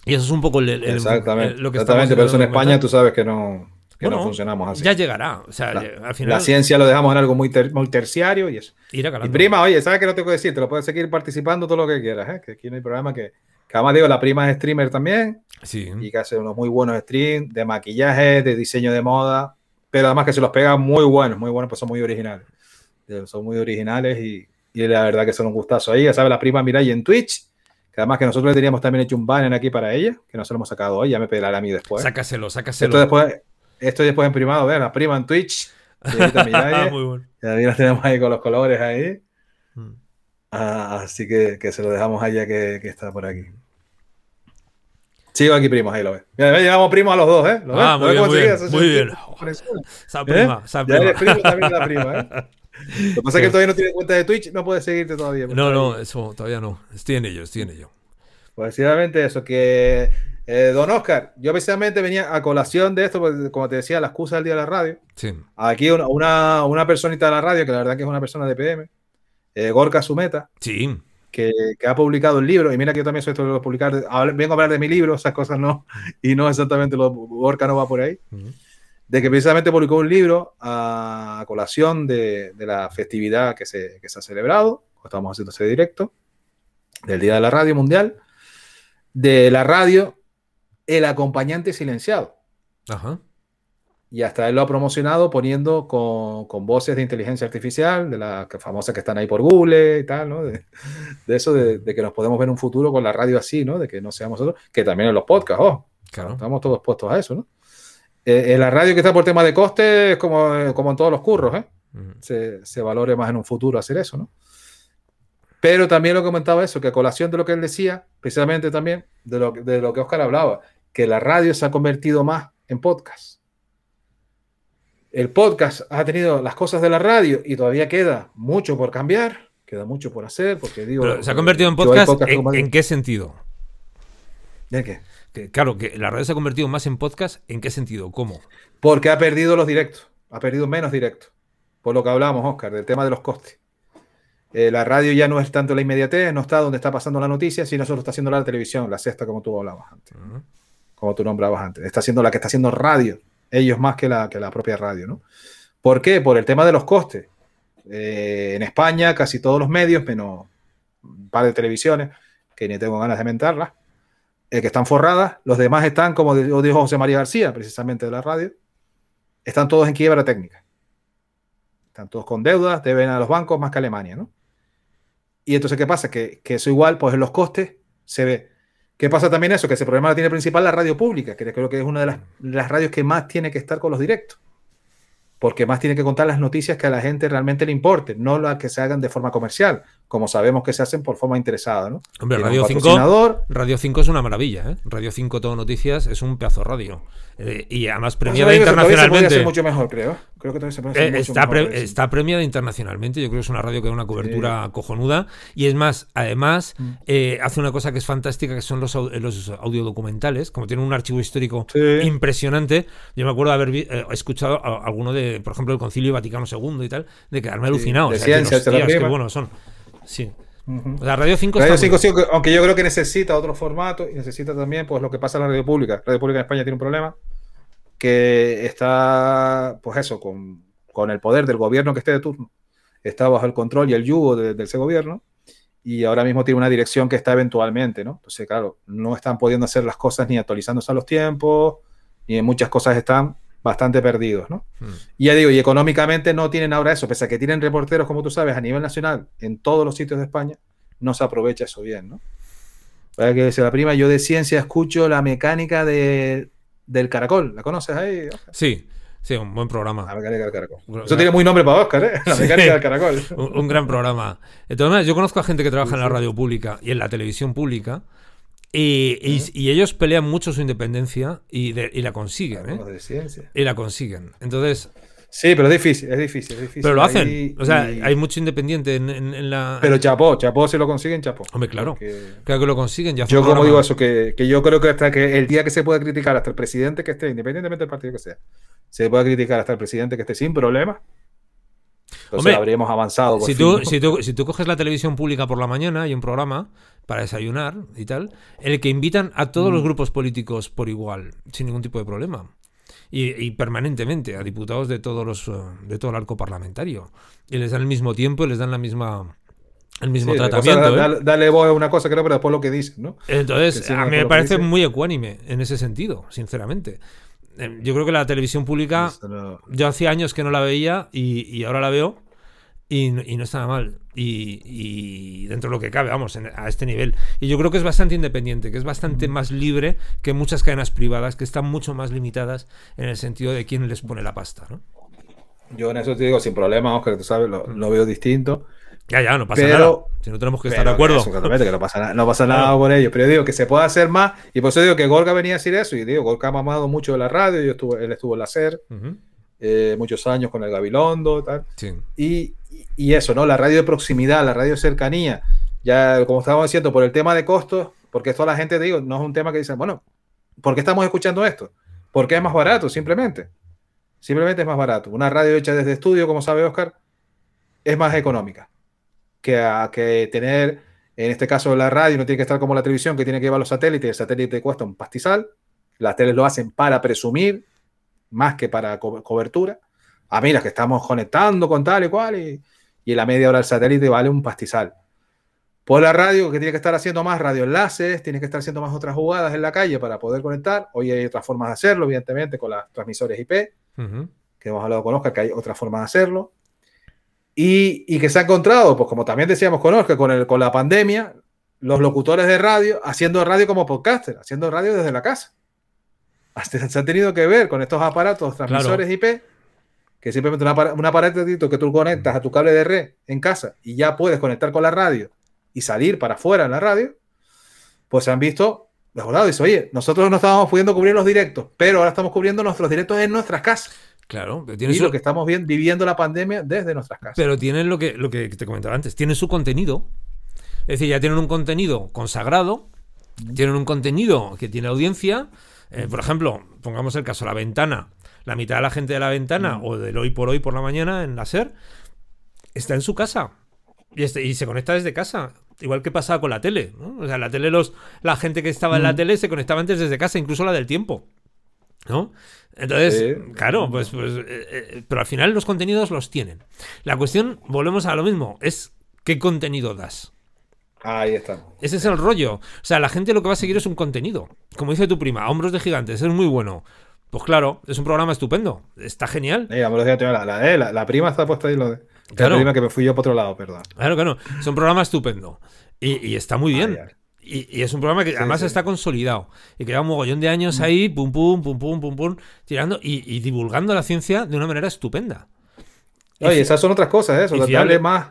Y eso es un poco el, el- Exactamente. el- lo que Exactamente, pero eso en España tú sabes que no, que Bueno, no funcionamos así. Ya llegará. O sea, La, al final la ciencia lo dejamos en algo muy, ter- muy terciario y eso. Y prima, oye, ¿sabes qué no tengo que decir? Te lo puedes seguir participando todo lo que quieras, ¿eh? Que aquí no hay programa que... Que además digo, la prima es streamer también Sí. y que hace unos muy buenos streams de maquillaje, de diseño de moda, pero además que se los pega muy buenos, muy buenos, pues son muy originales. Eh, Son muy originales y, y la verdad que son un gustazo ahí. Ya sabes, la prima Mirai en Twitch, que además que nosotros le teníamos también hecho un banner aquí para ella, que no se lo hemos sacado hoy, ya me pedirá a mí después. Sácaselo, Esto sácaselo. después, esto después en privado, vean, la prima en Twitch. <laughs> señorita Mirai, Muy bueno. y ahí la tenemos ahí con los colores ahí. Mm. Ah, así que, que se lo dejamos a ella que, que está por aquí. Sigo aquí, primos, ahí lo ves. Mira, ya llevamos primos a los dos, ¿eh? Ah, ¿Lo muy bien, muy bien, muy bien. Esa ¿Eh? prima, Ya eres primo también de la prima, ¿eh? <laughs> Lo que pasa es que todavía no tiene cuenta de Twitch, no puede seguirte todavía. No, no, eso todavía no. Estoy en ello, estoy en ello. Pues precisamente eso, que eh, don Oscar, yo precisamente venía a colación de esto, porque, como te decía, la excusa del día de la radio. Sí. Aquí una, una, una personita de la radio, que la verdad que es una persona de PM, eh, Gorka Sumeta, Sí. que, que ha publicado el libro, y mira que yo también soy esto de publicar, vengo a hablar de mi libro, esas cosas no, y no exactamente, lo, Gorka no va por ahí, Ujú. De que precisamente publicó un libro a colación de, de la festividad que se, que se ha celebrado, estamos haciendo ese directo, del Día de la Radio Mundial, de la radio, el acompañante silenciado. Ajá. Y hasta él lo ha promocionado poniendo con, con voces de inteligencia artificial, de las famosas que están ahí por Google y tal, ¿no? De, de eso, de, de que nos podemos ver un futuro con la radio así, ¿no? De que no seamos nosotros, que también en los podcasts, oh, Claro. estamos todos puestos a eso, ¿no? Eh, en la radio que está por tema de coste es como, como en todos los curros, ¿eh? Se, se valore más en un futuro hacer eso, ¿no? Pero también lo comentaba eso, que a colación de lo que él decía, precisamente también de lo, de lo que Oscar hablaba, que la radio se ha convertido más en podcast. El podcast ha tenido las cosas de la radio y todavía queda mucho por cambiar, queda mucho por hacer, porque digo... Pero se ha convertido en podcast, ¿en, ¿en, qué sentido? ¿De qué? Que, claro, que la radio se ha convertido más en podcast, ¿en qué sentido? ¿Cómo? Porque ha perdido los directos, ha perdido menos directos. Por lo que hablábamos, Oscar, del tema de los costes. Eh, la radio ya no es tanto la inmediatez, no está donde está pasando la noticia, sino solo está haciendo la televisión, la sexta, como tú hablabas antes. Uh -huh. Como tú nombrabas antes. Está haciendo la que está haciendo radio, ellos más que la, que la propia radio, ¿no? ¿Por qué? Por el tema de los costes. Eh, en España, casi todos los medios, menos un par de televisiones, que ni tengo ganas de mentarlas, eh, que están forradas, los demás están, como dijo José María García, precisamente de la radio, están todos en quiebra técnica. Están todos con deudas, deben a los bancos más que Alemania, ¿no? Y entonces, ¿qué pasa? Que, que, eso igual, pues en los costes se ve. ¿Qué pasa también eso? Que ese problema lo tiene principal la radio pública, que creo que es una de las, las radios que más tiene que estar con los directos. Porque más tiene que contar las noticias que a la gente realmente le importe, no las que se hagan de forma comercial, como sabemos que se hacen por forma interesada, ¿no? Hombre, Radio 5, Radio 5 es una maravilla, ¿eh? Radio 5 Todo Noticias es un pedazo radio. Eh, y además premiada pues internacionalmente. Se mucho mejor, creo. Creo que se puede hacer eh, mucho está, mejor, pre está, premiada internacionalmente. Yo creo que es una radio que da una cobertura sí. cojonuda. Y es más, además, mm. eh, hace una cosa que es fantástica, que son los, los audiodocumentales. Como tiene un archivo histórico sí. impresionante. Yo me acuerdo de haber escuchado a, alguno de, por ejemplo, el Concilio Vaticano II y tal, de quedarme alucinado. De o sea, ciencia, que los tíos, qué buenos son. Sí. Uh -huh. La Radio 5 Radio 5 sí, aunque yo creo que necesita otro formato y necesita también pues lo que pasa en la radio pública. La radio pública en España tiene un problema que está, pues eso, con, con, el poder del gobierno que esté de turno. Está bajo el control y el yugo de, de, ese gobierno y ahora mismo tiene una dirección que está eventualmente, ¿no? Entonces, claro, no están pudiendo hacer las cosas ni actualizándose a los tiempos, ni en muchas cosas están bastante perdidos, ¿no? Hmm. Y ya digo, y económicamente no tienen ahora eso, pese a que tienen reporteros, como tú sabes, a nivel nacional, en todos los sitios de España, no se aprovecha eso bien, ¿no? Para que se la prima, yo de ciencia escucho la mecánica de, del caracol, ¿la conoces ahí? Sí, sí, un buen programa. La mecánica del caracol. Eso tiene muy nombre para Oscar, ¿eh? La mecánica sí, del caracol. <laughs> Un, un, gran programa. Entonces, yo conozco a gente que trabaja sí, en la radio pública y en la televisión pública. Y, y, y, ellos pelean mucho su independencia y, de, y la consiguen. ¿eh? Y la consiguen. Entonces. Sí, pero es difícil, es difícil, es difícil. Pero lo hacen. Ahí, o sea, hay mucho independiente en, en, en, la. Pero chapó, chapó si lo consiguen, chapó. Hombre, claro. Porque... Claro que lo consiguen. Ya yo, como programa... digo eso, que, que, yo creo que hasta que el día que se pueda criticar hasta el presidente que esté, independientemente del partido que sea, se pueda criticar hasta el presidente que esté sin problema, entonces Hombre, habríamos avanzado. Si tú, si, tú, si tú coges la televisión pública por la mañana y un programa para desayunar y tal, en el que invitan a todos mm. los grupos políticos por igual, sin ningún tipo de problema. Y, y, permanentemente a diputados de todos los de todo el arco parlamentario. Y les dan el mismo tiempo y les dan la misma el mismo sí, tratamiento. ¿eh? Dale, dale voz a una cosa, creo, pero después lo que dicen, ¿no? Entonces, a mí me parece muy ecuánime en ese sentido, sinceramente. Eh, yo creo que la televisión pública, no... yo hacía años que no la veía y, y ahora la veo y, y, no está nada mal. Y, y, dentro de lo que cabe, vamos, en, a este nivel. Y yo creo que es bastante independiente, que es bastante más libre que muchas cadenas privadas que están mucho más limitadas en el sentido de quién les pone la pasta, ¿no? Yo en eso te digo sin problema, Oscar, tú sabes, lo, lo veo distinto. Ya, ya, no pasa pero, nada. Si no tenemos que estar de acuerdo. Que no pasa, no pasa nada por ello. Pero yo digo que se puede hacer más. Y por eso digo que Gorka venía a decir eso. Y digo, Gorka ha mamado mucho de la radio. Yo estuve, él estuvo en la SER uh -huh. eh, muchos años con el Gabilondo tal. Sí. Y, y, eso, ¿no? La radio de proximidad, la radio de cercanía. Ya, como estábamos diciendo, por el tema de costos, porque esto la gente, digo, no es un tema que dicen, bueno, ¿por qué estamos escuchando esto? Porque es más barato, simplemente. Simplemente es más barato. Una radio hecha desde estudio, como sabe Oscar, es más económica que, a, que tener, en este caso la radio no tiene que estar como la televisión, que tiene que llevar los satélites, el satélite cuesta un pastizal, las teles lo hacen para presumir, más que para co cobertura. Ah, mira, que estamos conectando con tal y cual, y, y en la media hora el satélite vale un pastizal. Por la radio, que tiene que estar haciendo más radioenlaces, tiene que estar haciendo más otras jugadas en la calle para poder conectar. Hoy hay otras formas de hacerlo, evidentemente, con las transmisores IP, uh -huh. que hemos hablado con Oscar, que hay otras formas de hacerlo. Y, y, que se ha encontrado, pues como también decíamos con Oscar, con, el, con la pandemia, los locutores de radio haciendo radio como podcaster, haciendo radio desde la casa. Hasta se han tenido que ver con estos aparatos, transmisores claro. IP, que simplemente un aparatito que tú conectas a tu cable de red en casa y ya puedes conectar con la radio y salir para afuera en la radio, pues se han visto mejorado. Dice, oye, nosotros no estábamos pudiendo cubrir los directos, pero ahora estamos cubriendo nuestros directos en nuestras casas. Claro, pero Y su- lo que estamos viviendo la pandemia desde nuestras casas. pero tienen lo que, lo que te comentaba antes, tienen su contenido. Es decir, ya tienen un contenido consagrado, tienen un contenido que tiene audiencia. Eh, por ejemplo, pongamos el caso, la ventana. La mitad de la gente de la ventana o del hoy por hoy por la mañana en la SER está en su casa y, este- y se conecta desde casa. Igual que pasaba con la tele. ¿no? O sea, la tele, los, la gente que estaba en la tele se conectaba antes desde casa, incluso la del tiempo. ¿No? Entonces, claro, pues, pues eh, eh, pero al final los contenidos los tienen. La cuestión, volvemos a lo mismo, es qué contenido das. Ahí está. Ese es el rollo. O sea, la gente lo que va a seguir es un contenido. Como dice tu prima, Hombros de Gigantes, es muy bueno. Pues claro, es un programa estupendo. Está genial. Eh, la, la, la- la prima está puesta ahí. Lo de, Claro. La prima que me fui yo por otro lado, perdón. Claro que no. Es un programa estupendo. Y, y está muy bien. Ay, ay. Y, y es un programa que además sí. está consolidado. Y que lleva un mogollón de años ahí, pum, pum, pum, pum, pum, pum, tirando y, y divulgando la ciencia de una manera estupenda. Oye, esas son otras cosas, ¿eh? eso. fiable. más,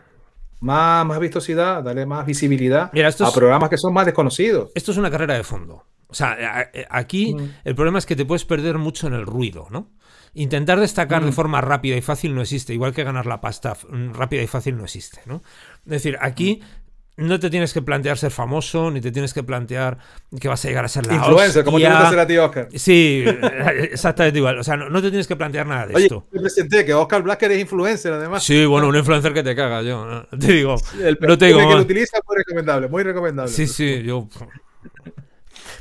más, más vistosidad, darle más visibilidad Mira, a es- programas que son más desconocidos. Esto es una carrera de fondo. O sea, aquí Mm. el problema es que te puedes perder mucho en el ruido, ¿no? Intentar destacar Mm. de forma rápida y fácil no existe, igual que ganar la pasta mm, rápida y fácil no existe, ¿no? Es decir, aquí Mm. No te tienes que plantear ser famoso, ni te tienes que plantear que vas a llegar a ser la Influencer, como te hostia. gusta hacer a ti, Oscar. Sí, <laughs> exactamente igual. O sea, no, no te tienes que plantear nada de Oye, esto. te presenté que Oscar Blacker es influencer, además. Sí, bueno, un influencer que te caga yo. ¿no? <laughs> Te digo, El no te digo perfume que lo utiliza es muy recomendable, muy recomendable. Sí, sí, yo.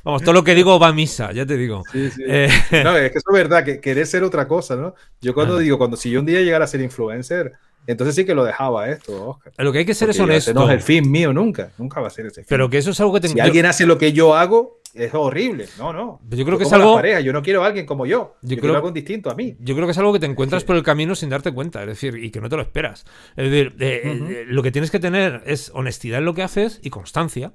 Vamos, todo lo que digo va a misa, ya te digo. Sí, sí. Eh, No, es que eso es verdad, que querer ser otra cosa, ¿no? Yo cuando Ah. digo, cuando si yo un día llegara a ser influencer, entonces sí que lo dejaba esto, Oscar. lo que hay que ser es honesto. no es el fin mío nunca, nunca va a ser ese fin. Pero que eso es algo que te si alguien hace lo que yo hago, es horrible. No, no. Yo creo que es algo- parejas, yo no quiero a alguien como yo. Yo Yo, creo- algo distinto a mí. Yo creo que es algo que te encuentras por el camino sin darte cuenta, es decir, y que no te lo esperas. Es decir, eh, eh, lo que tienes que tener es honestidad en lo que haces y constancia.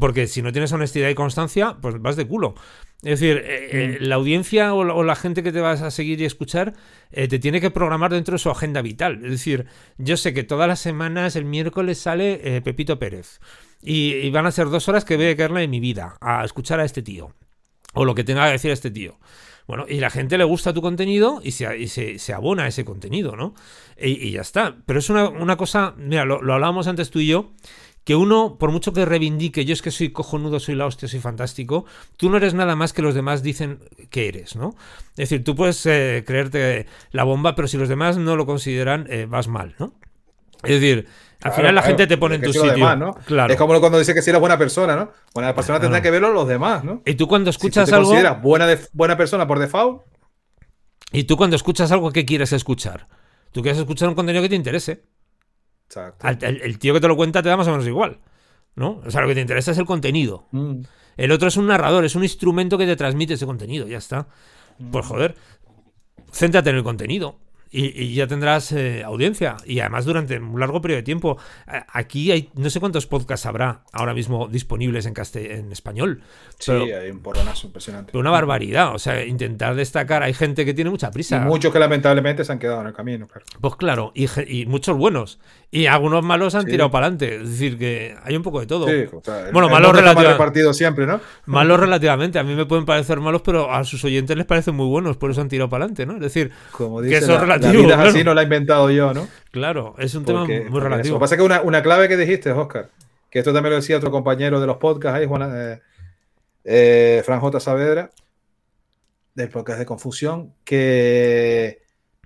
Porque si no tienes honestidad y constancia, pues vas de culo. Es decir, eh, eh, la audiencia o la, o la gente que te vas a seguir y escuchar eh, te tiene que programar dentro de su agenda vital. Es decir, yo sé que todas las semanas, el miércoles sale Pepito Pérez. Y, y van a ser dos horas que voy a dedicarle de mi vida a escuchar a este tío. O lo que tenga que decir este tío. Bueno, y la gente le gusta tu contenido y se, y se, se abona a ese contenido, ¿no? Y, y ya está. Pero es una, una cosa, mira, lo, lo hablábamos antes tú y yo, que uno, por mucho que reivindique, yo es que soy cojonudo, soy la hostia, soy fantástico, tú no eres nada más que los demás dicen que eres, ¿no? Es decir, tú puedes eh, creerte la bomba, pero si los demás no lo consideran, eh, vas mal, ¿no? Es decir, al Claro, final la claro. gente te pone en tu sitio. demás, ¿no? Claro. Es como cuando dice que si eres buena persona, ¿no? Buena persona tendrá que verlo los demás, ¿no? Y tú cuando Si tú escuchas algo... consideras buena, de- buena persona por default, Y tú cuando escuchas algo, ¿qué quieres escuchar? Tú quieres escuchar un contenido que te interese. Exacto. Al- el, el tío que te lo cuenta te da más o menos igual. ¿No? O sea, lo que te interesa es el contenido. Mm. El otro es un narrador, es un instrumento que te transmite ese contenido. Ya está. Pues joder, céntrate en el contenido. Y, y ya tendrás eh, audiencia. Y además durante un largo periodo de tiempo. A- Aquí hay no sé cuántos podcasts habrá ahora mismo disponibles en, en español. Sí, Pero, hay un porronazo impresionante. pero una barbaridad. O sea, intentar destacar. Hay gente que tiene mucha Y prisa. muchos que lamentablemente se han quedado en el camino, claro. Pues claro, y, muchos buenos. Y algunos malos han Sí. tirado para adelante. Es decir, que hay un poco de todo. Sí, o sea, el- Bueno, el malo mundo está mal relativa- repartido siempre, ¿no? Malos relativamente. A mí me pueden parecer malos, pero a sus oyentes les parecen muy buenos. Por eso han tirado para adelante, ¿no? Es decir, Como que eso es relativo. La vida claro. así, no la he inventado yo, ¿no? Claro, es un tema muy relativo. Lo que pasa es que una, una clave que dijiste, Oscar, que esto también lo decía otro compañero de los podcasts ahí, Juan, eh, eh, Fran J. Saavedra, del podcast de Confusión, que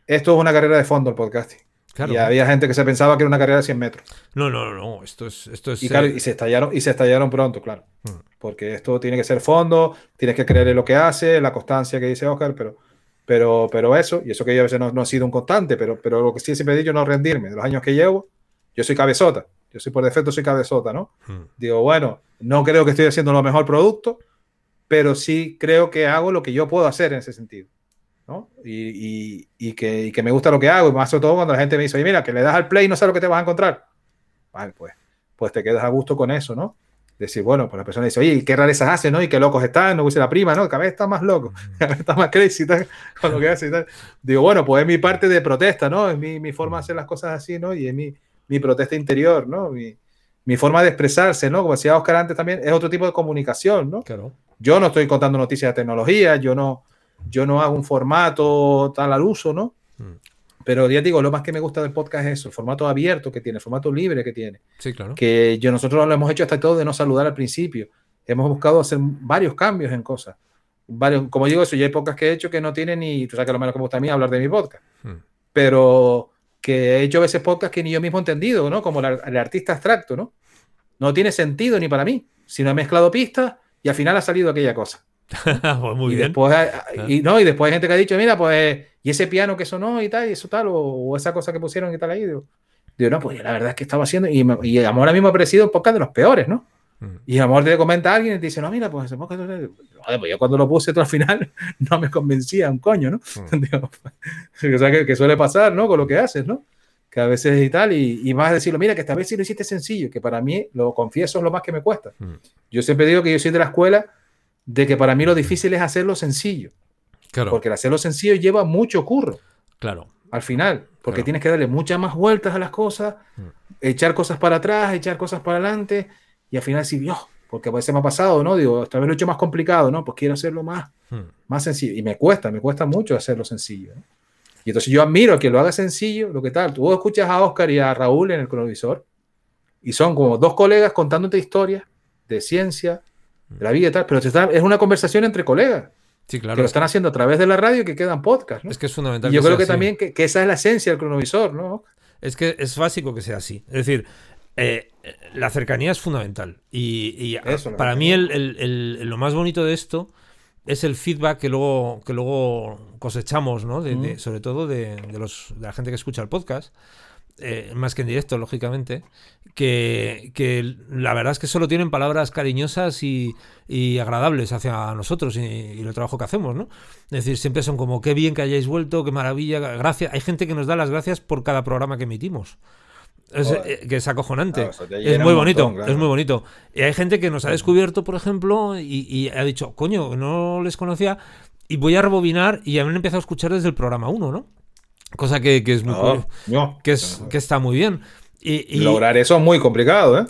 esto es una carrera de fondo el podcasting. Claro. Y había gente que se pensaba que era una carrera de 100 metros. No, no, no. Esto es. Esto es Y, claro, eh, y se estallaron, y se estallaron pronto, claro. Mm. Porque esto tiene que ser fondo, tienes que creer en lo que hace, la constancia que dice Oscar, pero, pero, pero eso, y eso que yo a veces no, no ha sido un constante, pero, pero lo que sí siempre he dicho, no rendirme. De los años que llevo, yo soy cabezota. Yo soy por defecto, soy cabezota, ¿no? mm. Digo, bueno, no creo que estoy haciendo lo mejor producto, pero sí creo que hago lo que yo puedo hacer en ese sentido. ¿no? Y, y- y que, y que me gusta lo que hago, y más sobre todo cuando la gente me dice, oye, mira, que le das al play y no sabes lo que te vas a encontrar. Vale, pues, pues te quedas a gusto con eso, ¿no? Decir, bueno, pues la persona dice, oye, ¿y qué rarezas hace, no? Y qué locos están, no dice la prima, ¿no? Cada vez está más loco, cada vez está más crazy tal, <laughs> con lo que hace y tal. Digo, bueno, pues es mi parte de protesta, ¿no? Es mi, mi forma de hacer las cosas así, ¿no? Y es mi, mi protesta interior, ¿no? Mi, mi forma de expresarse, ¿no? Como decía Oscar antes también, es otro tipo de comunicación, ¿no? Claro. Yo no estoy contando noticias de tecnología, yo no, yo no hago un formato tal al uso, ¿no? Pero ya digo, lo más que me gusta del podcast es eso, el formato abierto que tiene, el formato libre que tiene. Sí, claro. Que yo nosotros lo hemos hecho hasta todo de no saludar al principio. Hemos buscado hacer varios cambios en cosas. Varios, como digo, eso, yo hay podcasts que he hecho que no tienen ni, tú sabes que lo menos que me gusta a mí hablar de mi podcast, Mm. pero que he hecho a veces podcasts que ni yo mismo he entendido, ¿no? Como la- el artista abstracto, ¿no? No tiene sentido ni para mí, sino he mezclado pistas y al final ha salido aquella cosa. <laughs> Pues muy y bien. Después, hay- y, no, y después hay gente que ha dicho, mira, pues, y ese piano que sonó y tal, y eso tal, o, o esa cosa que pusieron y tal ahí. Digo, digo, no, pues la verdad es que estaba haciendo, y, me- y Amor a mí me ha parecido un podcast de los peores, ¿no? Mm. Y Amor te comenta a alguien y te dice, no, mira, pues pues yo cuando lo puse todo al final <laughs> no me convencía un coño, ¿no? <laughs> Digo, o sea, que, que suele pasar, ¿no? Con lo que haces, ¿no? Que a veces y tal, y, y vas a decirlo, mira, que esta vez sí lo hiciste sencillo, que para mí, lo confieso, es lo más que me cuesta. Mm. Yo siempre digo que yo soy de la escuela de que para mí lo difícil es hacerlo sencillo. Claro, Porque el hacerlo sencillo lleva mucho curro claro. al final, porque Claro. tienes que darle muchas más vueltas a las cosas, Mm. echar cosas para atrás, echar cosas para adelante, y al final sí, Dios, porque a veces me ha pasado, ¿no? Digo, esta vez lo he hecho más complicado, ¿no? Pues quiero hacerlo más, Mm. más sencillo. Y me cuesta, me cuesta mucho hacerlo sencillo. ¿no? Y entonces yo admiro a quien lo haga sencillo, lo que tal. Tú escuchas a Oscar y a Raúl en el cronovisor, y son como dos colegas contándote historias de ciencia, de la vida y tal, pero es una conversación entre colegas Sí, que claro. lo están haciendo a través de la radio y que quedan podcast. ¿no? Es que es fundamental. Y yo creo que así. también que, que esa es la esencia del cronovisor, ¿no? Es que es básico que sea así. Es decir, eh, la cercanía es fundamental. Y, Eso, para mí cercanía. el- el- el- lo más bonito de esto es el feedback que luego, que luego cosechamos, ¿no? De- de- sobre todo de, de los, de la gente que escucha el podcast. Eh, más que en directo, lógicamente, que, que la verdad es que solo tienen palabras cariñosas y, y agradables hacia nosotros y, y el trabajo que hacemos, ¿no? Es decir, siempre son como, qué bien que hayáis vuelto, qué maravilla, gracias. Hay gente que nos da las gracias por cada programa que emitimos. Es, eh, que es acojonante. Es muy bonito, montón, claro. es muy bonito. Y hay gente que nos ha descubierto, por ejemplo, y, y ha dicho, coño, no les conocía, y voy a rebobinar y han empezado a escuchar desde el programa 1, ¿no? Cosa que, que es muy No, curioso, no. que, es, que está muy bien. Y, y- Lograr eso es muy complicado, ¿eh?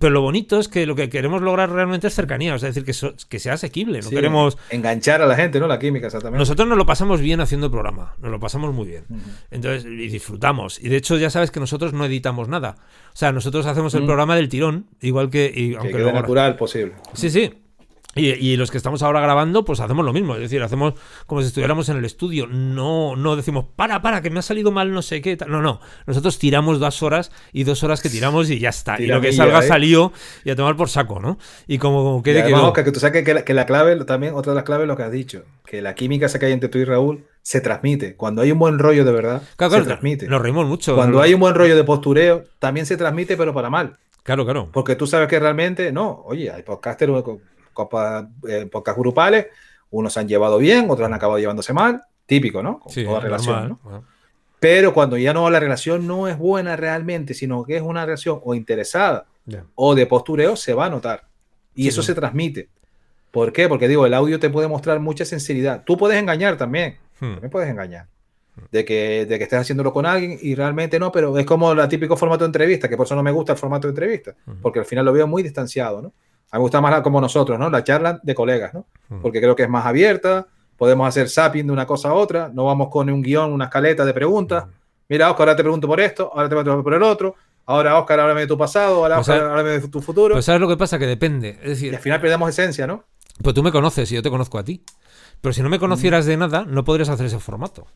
pero lo bonito es que lo que queremos lograr realmente es cercanía, es decir, que, so- que sea asequible. No Sí, queremos. Enganchar a la gente, ¿no? La química, exactamente. Nosotros nos lo pasamos bien haciendo el programa, nos lo pasamos muy bien. Entonces, y disfrutamos. Y de hecho, ya sabes que nosotros no editamos nada. O sea, nosotros hacemos el programa del tirón, igual que. y- que aunque quede luego- natural posible. Sí, sí. Y, y los que estamos ahora grabando, pues hacemos lo mismo. Es decir, hacemos como si estuviéramos en el estudio. No, no decimos, para, para, que me ha salido mal no sé qué. tal". No, no. Nosotros tiramos dos horas y dos horas que tiramos y ya está. Y lo que salga ¿eh? salió y a tomar por saco, ¿no? Y como, como quede, quedó. Oscar, que tú sabes que, que la, que la clave, también, otra de las claves es lo que has dicho, que la química esa que hay entre tú y Raúl se transmite. Cuando hay un buen rollo de verdad, Claro, se claro, transmite. Nos reímos mucho. Cuando hay un buen rollo de postureo, también se transmite, pero para mal. Claro, claro. Porque tú sabes que realmente, no, oye, hay podcasters, con- copa- eh, podcast grupales, unos se han llevado bien, otros han acabado llevándose mal, típico, ¿no? Con Sí, toda relación, normal. ¿no? Bueno, Pero cuando ya no la relación no es buena realmente, sino que es una relación o interesada o de postureo, se va a notar. Y Sí, eso se transmite. ¿Por qué? Porque digo, el audio te puede mostrar mucha sinceridad. Tú puedes engañar también. Hmm. También puedes engañar. De que, de que estés haciéndolo con alguien y realmente no, pero es como el típico formato de entrevista, que por eso no me gusta el formato de entrevista, Ujú. porque al final lo veo muy distanciado, ¿no? A mí me gusta más la- como nosotros, ¿no? La charla de colegas, ¿no? Ujú. Porque creo que es más abierta, podemos hacer zapping de una cosa a otra, no vamos con un guion, una escaleta de preguntas. Mira, Oscar, ahora te pregunto por esto, ahora te pregunto por el otro, ahora Oscar, háblame de tu pasado, ahora Pues, Oscar, a- háblame de tu futuro. Pues sabes lo que pasa, que depende. Es y decir, al final perdemos esencia, ¿no? pues tú me conoces y yo te conozco a ti. Pero si no me conocieras de nada, no podrías hacer ese formato.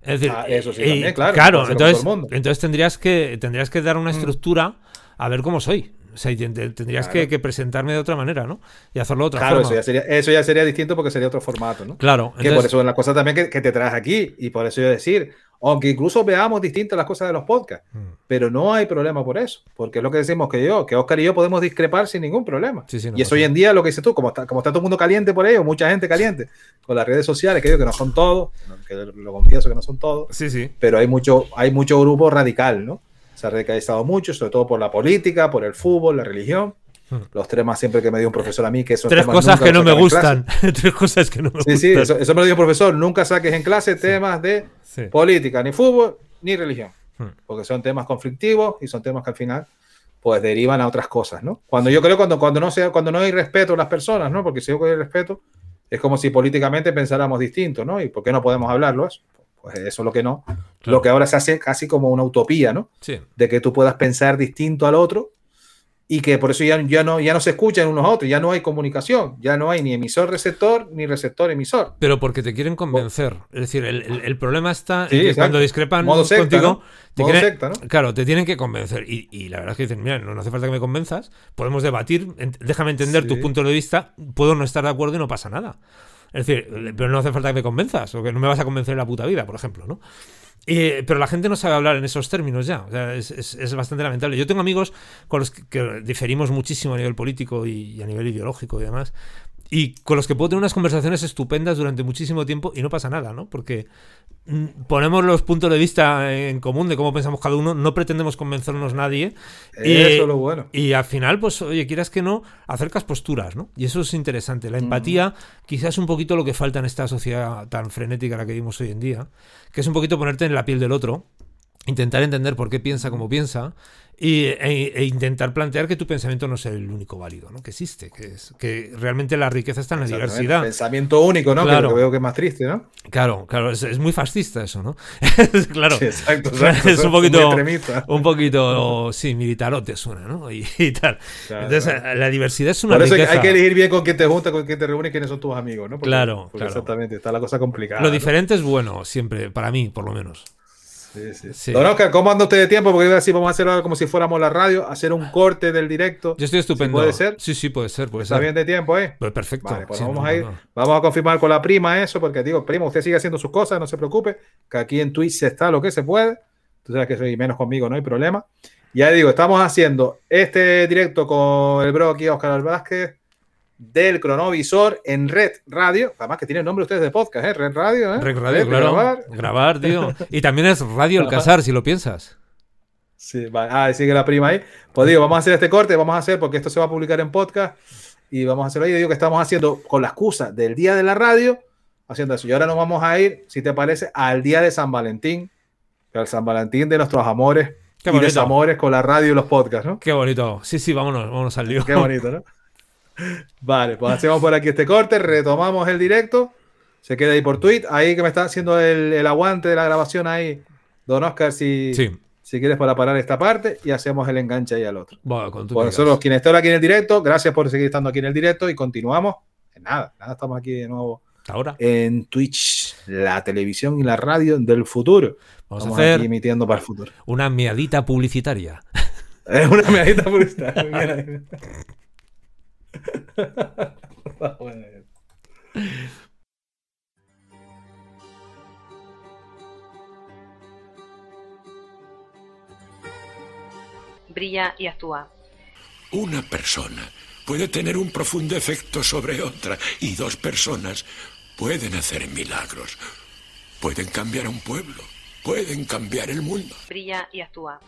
Es decir, Ah, eso sí, eh, también, claro, Claro, entonces, entonces tendrías que tendrías que dar una Mm. estructura a ver cómo soy. O sea, tendrías Claro. que, que presentarme de otra manera, ¿no? Y hacerlo de otra Claro, forma. eso ya, sería, eso ya sería distinto porque sería otro formato, ¿no? Claro, que por eso es la cosa también que, que te traes aquí y por eso yo decir, aunque incluso veamos distintas las cosas de los podcasts, Mm. pero no hay problema por eso, porque es lo que decimos que yo, que Oscar y yo podemos discrepar sin ningún problema. Sí, sí, no y eso hoy en día lo que dices tú, como está, como está todo el mundo caliente por ello, mucha gente caliente <laughs> con las redes sociales, que digo que no son todos, que lo confieso que no son todos, Sí, sí. pero hay mucho, hay mucho grupo radical, ¿no? Se ha radicalizado mucho, sobre todo por la política, por el fútbol, la religión. Hmm. Los temas siempre que me dio un profesor a mí, que esos Tres temas cosas nunca que no me gustan. <laughs> Tres cosas que no me Sí, gustan. sí, eso, eso me lo dijo el profesor. Nunca saques en clase temas de Sí. política, ni fútbol, ni religión. Hmm. Porque son temas conflictivos y son temas que al final pues derivan a otras cosas, ¿no? Cuando yo creo cuando, cuando, no, sea, cuando no hay respeto a las personas, ¿no? Porque si yo hay respeto, es como si políticamente pensáramos distinto, ¿no? ¿Y por qué no podemos hablarlo? Eso? Pues eso es lo que no. Lo que ahora se hace casi como una utopía, ¿no? Sí. De que tú puedas pensar distinto al otro y que por eso ya, ya, no, ya no se escuchan unos a otros, ya no hay comunicación, ya no hay ni emisor-receptor ni receptor-emisor. Pero porque te quieren convencer. Es decir, el, el, el problema está Sí, en que cuando discrepan Modo secta, contigo, ¿no? te Modo quieren- secta, ¿no? claro, te tienen que convencer. Y, y la verdad es que dicen, mira, no, no hace falta que me convenzas, podemos debatir, en- déjame entender Sí. tu punto de vista, puedo no estar de acuerdo y no pasa nada. Es decir, pero no hace falta que me convenzas, o que no me vas a convencer en la puta vida, por ejemplo, ¿no? Eh, pero la gente no sabe hablar en esos términos ya. O sea, es, es- es bastante lamentable. Yo tengo amigos con los que, que diferimos muchísimo a nivel político y, y a nivel ideológico y demás. Y con los que puedo tener unas conversaciones estupendas durante muchísimo tiempo y no pasa nada, ¿no? Porque mm, ponemos los puntos de vista en común de cómo pensamos cada uno, no pretendemos convencernos nadie. y- Eso es lo bueno. y al final, pues, oye, quieras que no, acercas posturas, ¿no? Y eso es interesante. La empatía, quizás es un poquito lo que falta en esta sociedad tan frenética en la que vivimos hoy en día, que es un poquito ponerte en la piel del otro, intentar entender por qué piensa como piensa y, e, e intentar plantear que tu pensamiento no es el único válido, ¿no? Que existe, que, es, que realmente la riqueza está en la diversidad. Pensamiento único, ¿no? Que Claro. lo que veo que es más triste, ¿no? Claro, claro, es, es muy fascista eso, ¿no? <laughs> claro. Sí, exacto, exacto. <laughs> es un poquito, un poquito, sí, militarote suena, ¿no? Y, y tal. Claro, Entonces, claro. la diversidad es una Por eso hay que- riqueza. hay que elegir bien con quién te juntas, con quién te reúnes, quiénes son tus amigos, ¿no? Porque- Claro, porque. Exactamente, está la cosa complicada. Lo ¿no? diferente es bueno, siempre, para mí, por lo menos. Sí, sí. Sí. Don Oscar, ¿cómo anda usted de tiempo? Porque iba a decir, vamos a hacerlo como si fuéramos la radio, hacer un corte del directo. Yo estoy estupendo. ¿Puede ser? Sí, sí, puede ser. Puede ¿Está ser. bien de tiempo, eh? Pues perfecto. Vale, pues Sí, vamos no, a ir. no, no. Vamos a confirmar con la prima eso, porque digo, prima, usted sigue haciendo sus cosas, no se preocupe, que aquí en Twitch se está lo que se puede. Tú sabes que soy menos conmigo, no hay problema. Ya digo, estamos haciendo este directo con el bro aquí, Oscar Vázquez, del cronovisor en Red Radio. Además que tiene el nombre ustedes de podcast, ¿eh? Red Radio, ¿eh? Rec Radio, Red, claro. grabar. Grabar. tío. <laughs> Y también es Radio El Casar, si lo piensas. Sí, vale. Ah, sigue la prima ahí. Pues digo, vamos a hacer este corte, vamos a hacer, porque esto se va a publicar en podcast, y vamos a hacerlo ahí. Digo que estamos haciendo con la excusa del día de la radio, haciendo eso. Y ahora nos vamos a ir, si te parece, al día de San Valentín, al San Valentín de nuestros amores Qué y desamores con la radio y los podcasts, ¿no? Qué bonito. Sí, sí, vámonos, vámonos al lío. Qué bonito, ¿no? <laughs> Vale, pues hacemos por aquí este corte, retomamos el directo, se queda ahí por tweet, ahí que me está haciendo el, el aguante de la grabación ahí, don Oscar, si, Sí. si quieres para parar esta parte y hacemos el enganche ahí al otro. Bueno, con tu Por nosotros, quienes están aquí en el directo, gracias por seguir estando aquí en el directo y continuamos. Nada, nada, estamos aquí de nuevo Ahora en Twitch, la televisión y la radio del futuro. vamos Estamos a hacer aquí emitiendo para el futuro. una miadita publicitaria. <laughs> Es una medallita publicitaria. <laughs> Bueno, Brilla y actúa. Una persona puede tener un profundo efecto sobre otra y dos personas pueden hacer milagros. Pueden cambiar a un pueblo, pueden cambiar el mundo. Brilla y actúa.